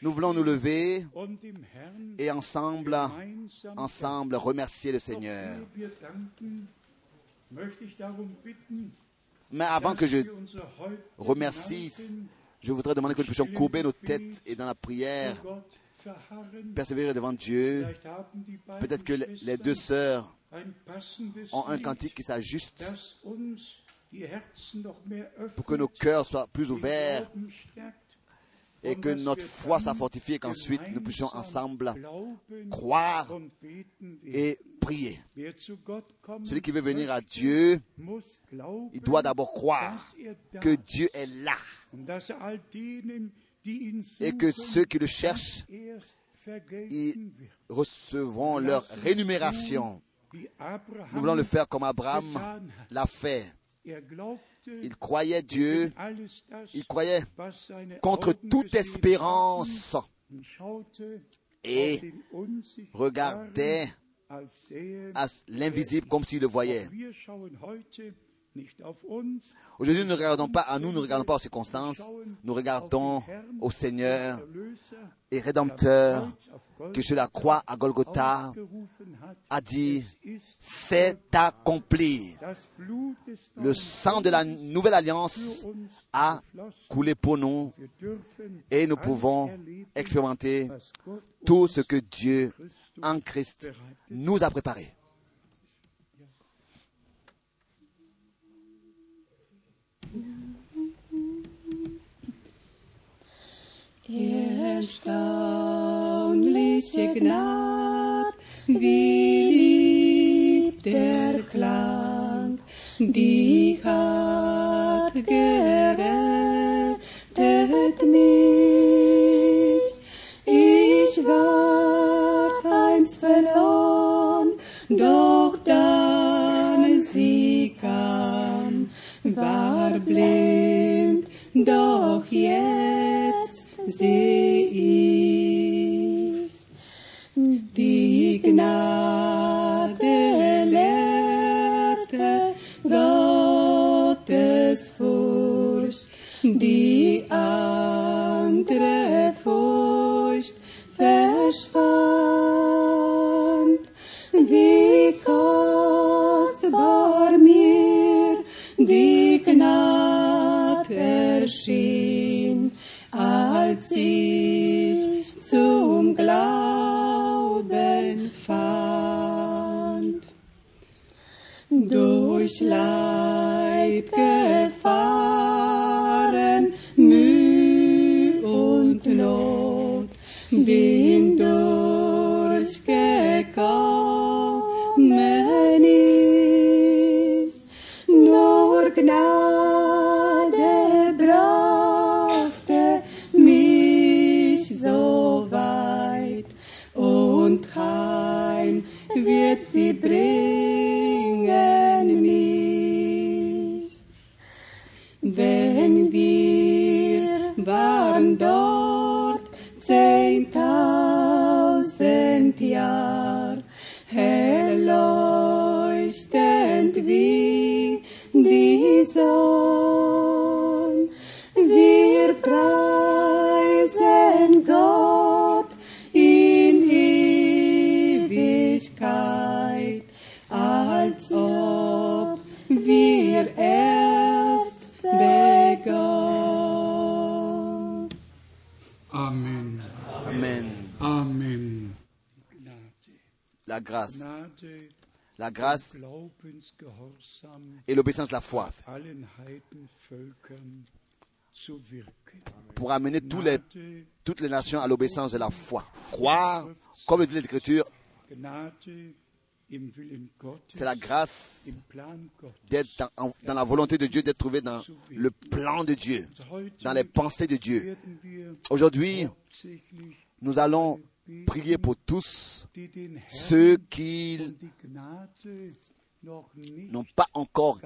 Nous voulons nous lever et ensemble, ensemble remercier le Seigneur. Mais avant que je remercie, je voudrais demander que nous puissions courber nos têtes et dans la prière, persévérer devant Dieu. Peut-être que les- deux sœurs ont un cantique qui s'ajuste pour que nos cœurs soient plus ouverts et que notre foi soit fortifiée et qu'ensuite nous puissions ensemble croire et prier. Celui qui veut venir à Dieu, il doit d'abord croire er que Dieu est là er et que ceux qui le cherchent vergelten ils recevront leur rémunération. Nous voulons le faire comme Abraham l'a fait. Il croyait Dieu, il croyait contre toute espérance et regardait l'invisible comme s'il le voyait. Aujourd'hui, nous ne regardons pas à nous, nous ne regardons pas aux circonstances, nous regardons au Seigneur et Rédempteur qui sur la croix à Golgotha a dit, c'est accompli. Le sang de la nouvelle alliance a coulé pour nous et nous pouvons expérimenter tout ce que Dieu en Christ nous a préparé. Erstaunliche Gnad, wie lieb der Klang, die hat gerettet mich. Ich war einst verloren, doch dann sie kam, war blind, doch jetzt seh ich die Gnade lehrte Gottes Furcht, die andere Furcht verschwand, wie kostbar erschien, als ich zum Glauben fand. Durch Leid, Gefahren, Mühe und Not bin durchgekommen sie bringen mich. Wenn wir waren dort zehntausend Jahr, hell leuchtend wie die Sonne. La grâce, la grâce et l'obéissance de la foi pour amener tous les, Gnade, toutes les nations à l'obéissance de la foi. Croire, comme le dit l'Écriture, c'est la grâce d'être dans, la volonté de Dieu, d'être trouvé dans le plan de Dieu, dans les pensées de Dieu. Aujourd'hui, nous allons prier pour tous ceux qui n'ont pas encore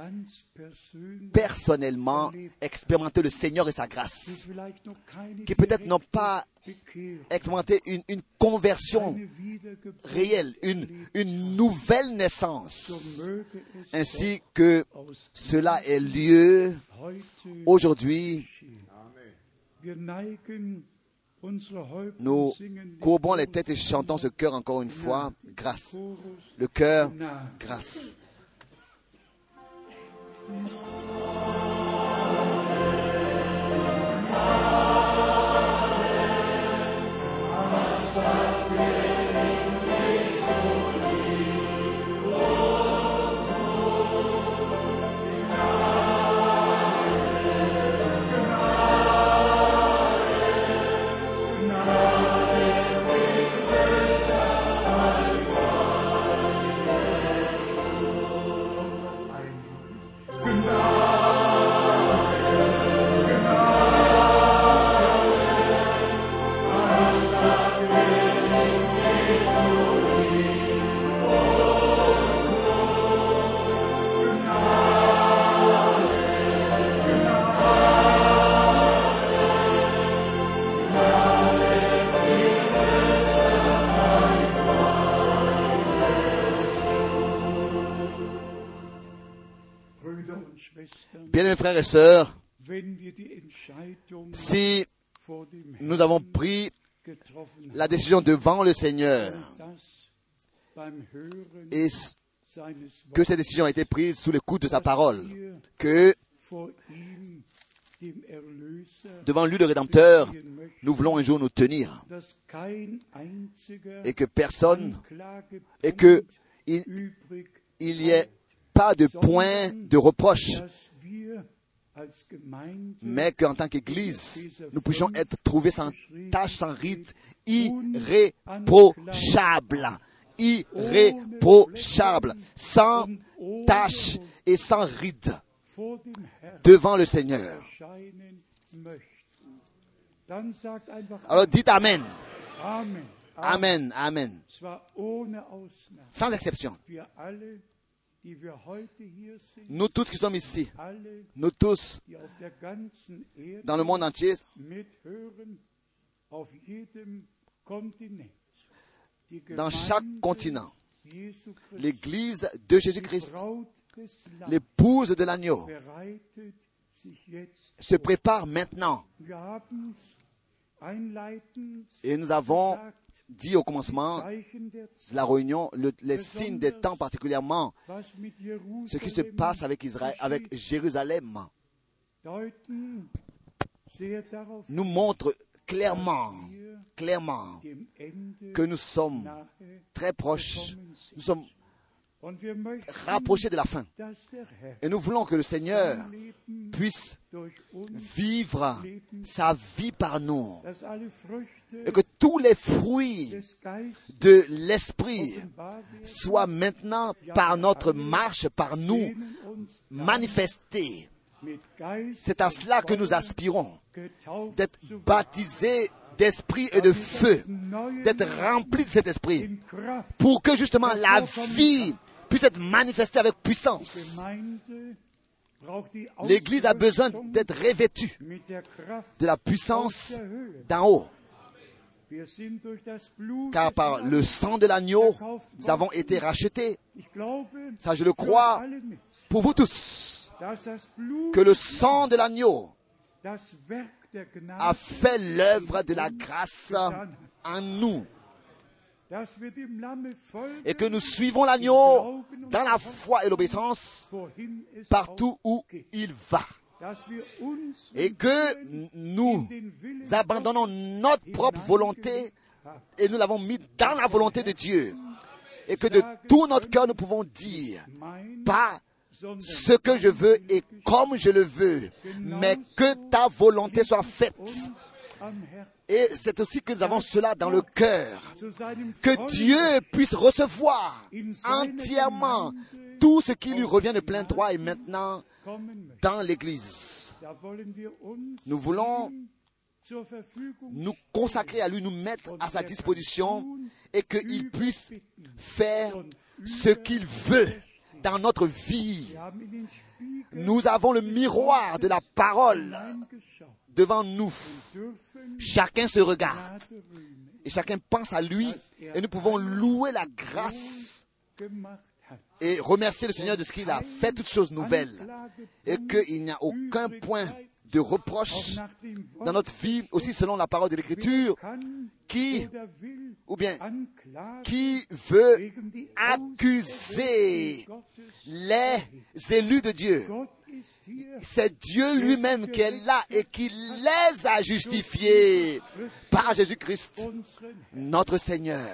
personnellement expérimenté le Seigneur et sa grâce, qui peut-être n'ont pas expérimenté une, une conversion réelle, une, une nouvelle naissance, ainsi que cela ait lieu aujourd'hui. Nous courbons les têtes et chantons ce cœur encore une fois, grâce. Le cœur, grâce. Et sœurs, si nous avons pris la décision devant le Seigneur et que cette décision a été prise sous l'écoute de sa parole, que devant lui le Rédempteur, nous voulons un jour nous tenir. et que personne, et que il n'y ait pas de point de reproche, mais qu'en tant qu'Église, nous puissions être trouvés sans tâche, sans rite, irréprochables, irréprochables, sans tâche et sans ride devant le Seigneur. Alors dites Amen, Amen. Amen, sans exception. Nous tous qui sommes ici, nous tous dans le monde entier, dans chaque continent, l'Église de Jésus-Christ, l'épouse de l'agneau, se prépare maintenant. Et nous avons dit au commencement de la réunion le- les signes des temps particulièrement, ce qui se passe avec Israël, avec Jérusalem, nous montre clairement, clairement que nous sommes très proches, nous sommes rapprochés de la fin. Et nous voulons que le Seigneur puisse vivre sa vie par nous. Et que tous les fruits de l'Esprit soient maintenant par notre marche, par nous, manifestés. C'est à cela que nous aspirons, d'être baptisés d'esprit et de feu, d'être remplis de cet esprit, pour que justement la vie puisse être manifestée avec puissance. L'Église a besoin d'être revêtue de la puissance d'en haut, car par le sang de l'agneau, nous avons été rachetés. Ça, je le crois. Pour vous tous, que le sang de l'agneau a fait l'œuvre de la grâce en nous et que nous suivons l'agneau dans la foi et l'obéissance partout où il va. Et que nous abandonnons notre propre volonté et nous l'avons mis dans la volonté de Dieu. Et que de tout notre cœur nous pouvons dire, pas ce que je veux et comme je le veux, mais que ta volonté soit faite. Et c'est aussi que nous avons cela dans le cœur. Que Dieu puisse recevoir entièrement tout ce qui lui revient de plein droit et maintenant dans l'Église. Nous voulons nous consacrer à lui, nous mettre à sa disposition et qu'il puisse faire ce qu'il veut dans notre vie. Nous avons le miroir de la parole devant nous. Chacun se regarde et chacun pense à lui et nous pouvons louer la grâce et remercier le Seigneur de ce qu'il a fait toutes choses nouvelles et qu'il n'y a aucun point de reproche dans notre vie, aussi selon la parole de l'Écriture, qui ou bien qui veut accuser les élus de Dieu. C'est Dieu lui-même qui est là et qui les a justifiés par Jésus-Christ, notre Seigneur.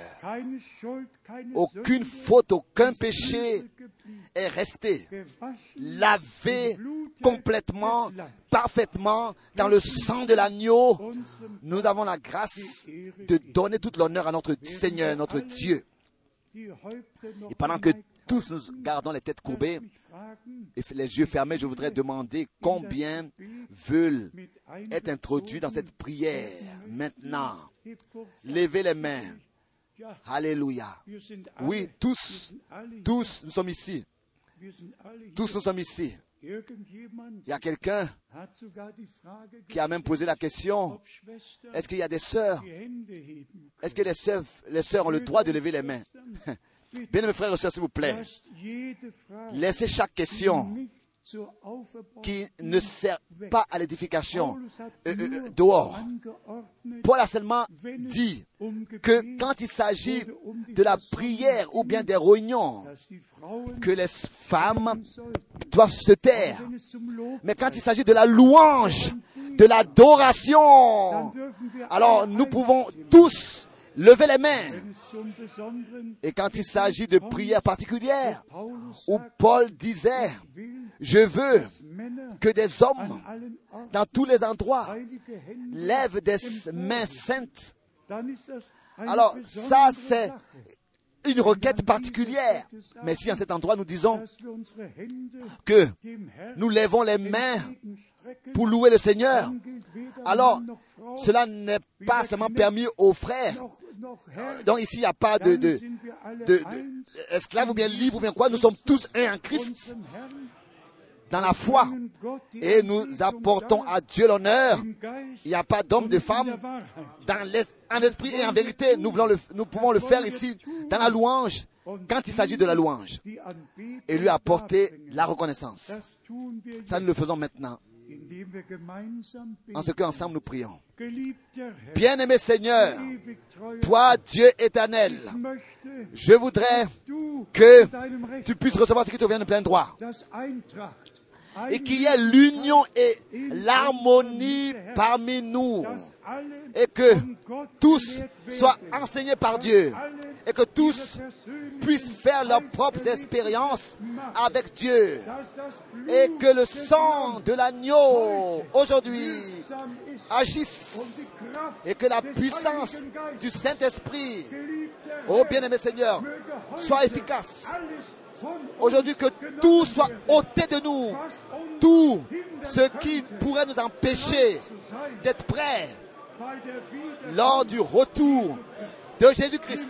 Aucune faute, aucun péché est resté. Lavé complètement, parfaitement dans le sang de l'agneau. Nous avons la grâce de donner toute l'honneur à notre Seigneur, notre Dieu. Et pendant que tous nous gardons les têtes courbées et les yeux fermés, je voudrais demander combien veulent être introduits dans cette prière maintenant. Levez les mains. Alléluia. Oui, tous, tous, nous sommes ici. Tous, nous sommes ici. Il y a quelqu'un qui a même posé la question, est-ce qu'il y a des sœurs? Est-ce que les sœurs, les sœurs ont le droit de lever les mains? Bien, mes frères et sœurs, s'il vous plaît, laissez chaque question qui ne sert pas à l'édification euh, euh, nur dehors. Paul a seulement dit que quand il s'agit de la prière ou bien des réunions, que les femmes doivent se taire. Mais quand il s'agit de la louange, de l'adoration, alors nous pouvons tous lever les mains. Et quand il s'agit de prières particulières, où Paul disait, je veux que des hommes dans tous les endroits lèvent des mains saintes. Alors ça, c'est une requête particulière. Mais si en cet endroit nous disons que nous lèvons les mains pour louer le Seigneur, alors cela n'est pas seulement permis aux frères. Donc ici, il n'y a pas de, de, ou bien libres ou bien quoi. Nous sommes tous un en Christ dans la foi. Et nous apportons à Dieu l'honneur. Il n'y a pas d'homme, de femme dans l'es- en esprit et en vérité. Nous, nous pouvons le faire ici dans la louange quand il s'agit de la louange et lui apporter la reconnaissance. Ça, nous le faisons maintenant. En ce qu'ensemble nous prions. Bien-aimé Seigneur, toi Dieu éternel, je voudrais que tu puisses recevoir ce qui te vient de plein droit et qu'il y ait l'union et l'harmonie parmi nous. Et que tous soient enseignés par Dieu. Et que tous puissent faire leurs propres expériences avec Dieu. Et que le sang de l'agneau aujourd'hui agisse. Et que la puissance du Saint-Esprit, ô Herr, bien-aimé Seigneur, soit efficace. Aujourd'hui que tout soit ôté de nous, tout ce qui pourrait nous empêcher d'être prêts lors du retour de Jésus-Christ.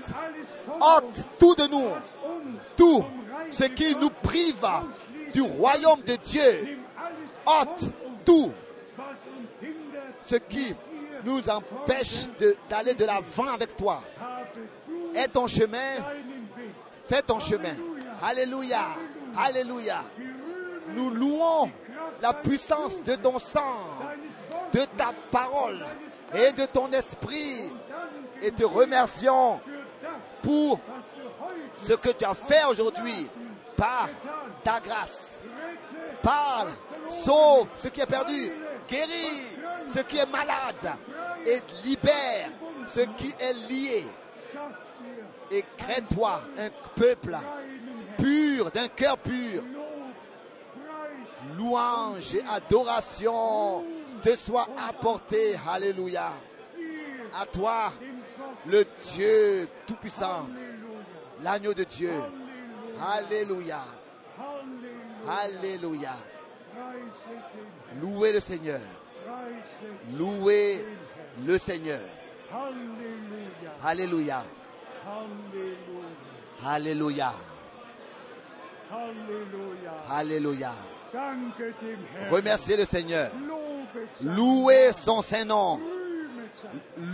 Ôte tout de nous, tout ce qui nous prive du royaume de Dieu. Ôte tout ce qui nous empêche d'aller de l'avant avec toi. Aie ton chemin, fais ton chemin. Alléluia, Alléluia. Nous louons la puissance de ton sang, de ta parole et de ton esprit et te remercions pour ce que tu as fait aujourd'hui par ta grâce. Parle, sauve ce qui est perdu, guéris ce qui est malade et libère ce qui est lié. Et crée-toi un peuple pur, d'un cœur pur. Louange et adoration te soient apportées. Alléluia. À toi, le Dieu Tout-Puissant, l'agneau de Dieu. Alléluia. Alléluia. Louez le Seigneur. Louez le Seigneur. Alléluia. Alléluia. Alléluia. Remerciez le Seigneur. Louez son Saint-Nom.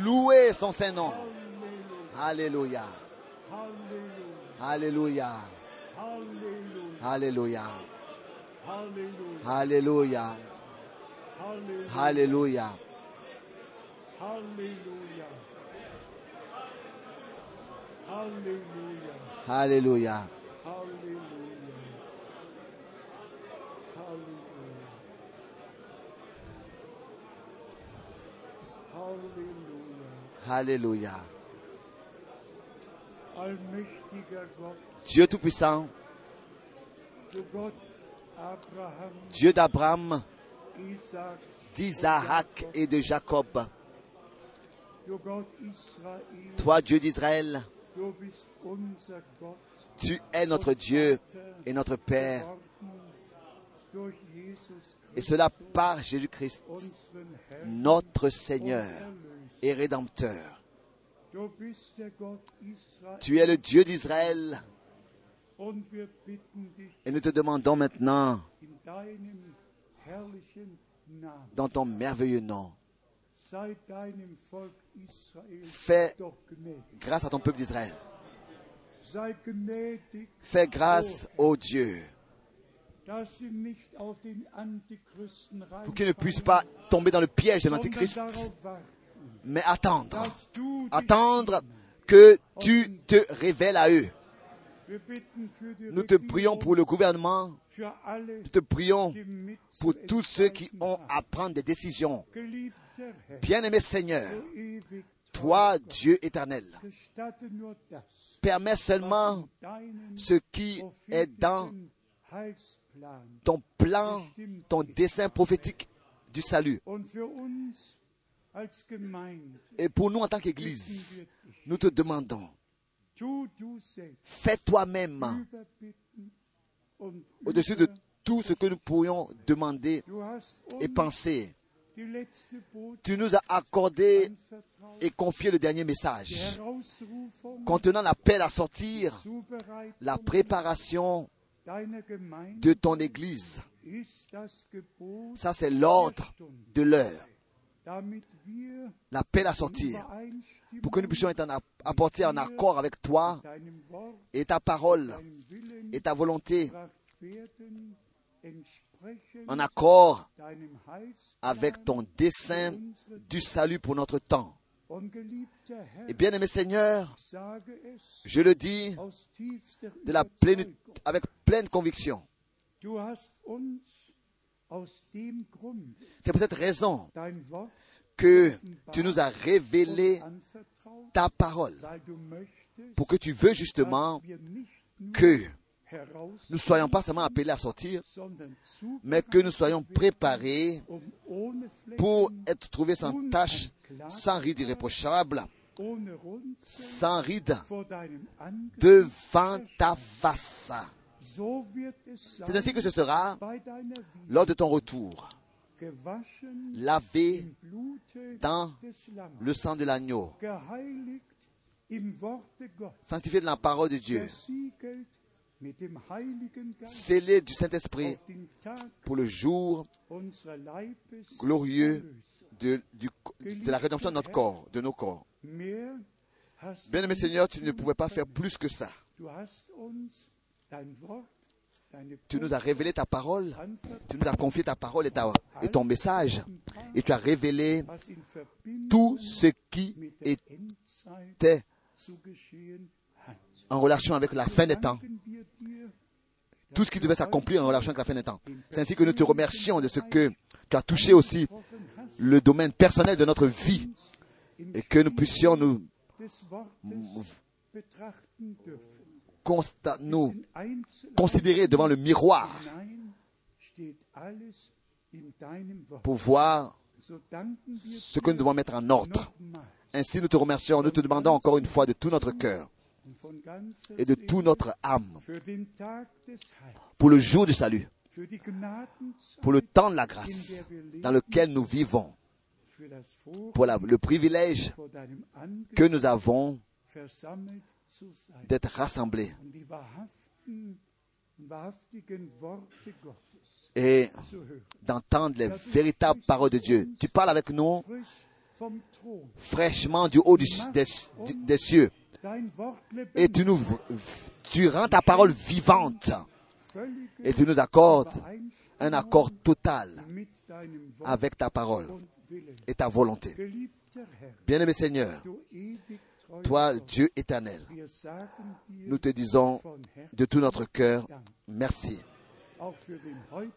Louez son Saint-Nom. Alléluia. Alléluia. Alléluia. Alléluia. Alléluia. Halleluja, Alléluia. Alléluia. Dieu Tout-Puissant, Dieu d'Abraham, Isaac, d'Isaac et de Jacob, toi Dieu d'Israël, tu es notre Dieu et notre Père, et cela par Jésus-Christ, notre Seigneur et Rédempteur. Tu es le Dieu d'Israël et nous te demandons maintenant, dans ton merveilleux nom, fais grâce à ton peuple d'Israël. Fais grâce au Dieu pour qu'ils ne puissent pas tomber dans le piège de l'Antichrist, mais attendre. Attendre que tu te révèles à eux. Nous te prions pour le gouvernement, nous te prions pour tous ceux qui ont à prendre des décisions. Bien-aimé Seigneur, toi, Dieu éternel, permets seulement ce qui est dans ton plan, ton dessein prophétique du salut. Et pour nous en tant qu'Église, nous te demandons, fais toi-même au-dessus de tout ce que nous pourrions demander et penser. Tu nous as accordé et confié le dernier message contenant l'appel à sortir, la préparation de ton Église. Ça, c'est l'ordre de l'heure. wir L'appel à sortir pour que nous puissions être en, apporter en accord avec toi et ta parole et ta volonté en accord avec ton dessein du salut pour notre temps. Et bien-aimé Seigneur, je le dis de la pleine, avec pleine conviction. C'est pour cette raison que tu nous as révélé ta parole, pour que tu veux justement que nous ne soyons pas seulement appelés à sortir, mais que nous soyons préparés pour être trouvés sans tache, sans ride irréprochable, sans ride devant ta face. C'est ainsi que ce sera lors de ton retour, lavé dans le sang de l'agneau, sanctifié de la parole de Dieu, versiegelt mit dem Heiligen Geist scellé du Saint-Esprit pour le jour glorieux de, du- de la rédemption de notre corps, de nos corps. Bien-aimé Seigneur, tu ne pouvais pas faire plus que ça. Tu nous as révélé ta parole, tu nous as confié ta parole et, ta- et ton message, et tu as révélé tout ce qui était En relation avec la fin des temps, tout ce qui devait s'accomplir en relation avec la fin des temps. C'est ainsi que nous te remercions de ce que tu as touché aussi le domaine personnel de notre vie et que nous puissions nous, considérer devant le miroir pour voir ce que nous devons mettre en ordre. Ainsi, nous te remercions, nous te demandons encore une fois de tout notre cœur et de toute notre âme. Pour le jour du salut, pour le temps de la grâce dans lequel nous vivons, pour la- le privilège que nous avons d'être rassemblés. Et d'entendre les véritables paroles de Dieu. Tu parles avec nous fraîchement du haut du- des, cieux et tu nous rends ta parole vivante et tu nous accordes un accord total avec ta parole et ta volonté. Bien-aimé Seigneur, toi, Dieu éternel, nous te disons de tout notre cœur merci.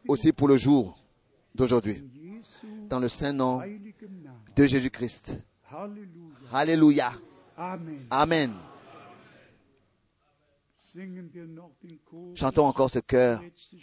Aussi pour le jour d'aujourd'hui, dans le saint nom de Jésus-Christ. Alléluia. Amen. Chantons encore ce cœur. Letzte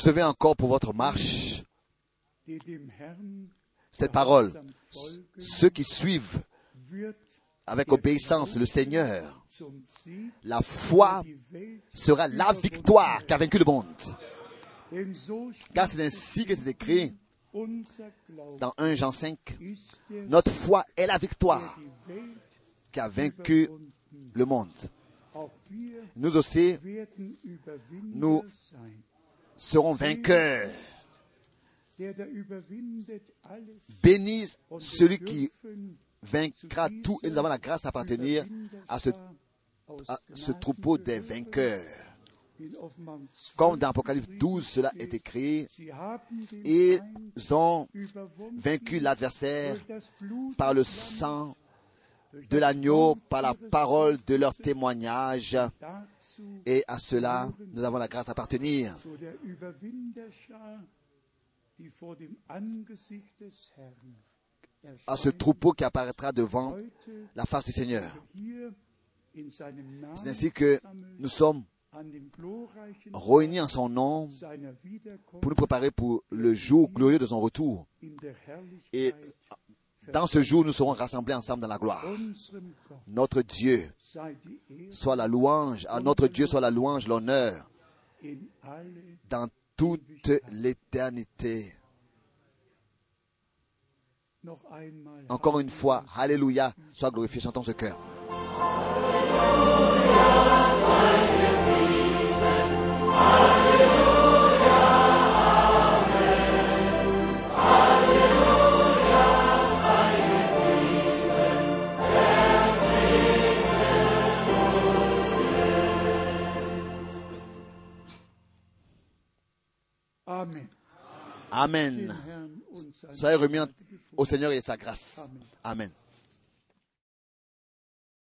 Recevez encore pour votre marche cette parole. Ceux qui suivent avec obéissance le Seigneur, la foi sera la victoire qui a vaincu le monde. Car c'est ainsi que c'est écrit dans 1 Jean 5. ist der, Notre foi est la victoire qui a vaincu le monde. Nous aussi Nous- sein. serons vainqueurs. Der da überwindet alles. Bénis Und celui qui vaincra tout et nous avons la grâce d'appartenir à ce, aus à ce troupeau des vainqueurs. in Offenbarung 2, Comme dans Apocalypse 12, cela est écrit, ils ont vaincu l'adversaire par le sang de l'agneau, par la parole de leur témoignage. Et à cela, nous avons la grâce d'appartenir. À ce troupeau qui apparaîtra devant la face du Seigneur. C'est ainsi que nous sommes réunis en son nom pour nous préparer pour le jour glorieux de son retour. Et dans ce jour, nous serons rassemblés ensemble dans la gloire. Notre Dieu soit la louange, à notre Dieu soit la louange, l'honneur dans toute l'éternité. Encore une fois, Alléluia, sois glorifié, chantons ce cœur. Amen. Soyez remis au Seigneur et sa grâce. Amen.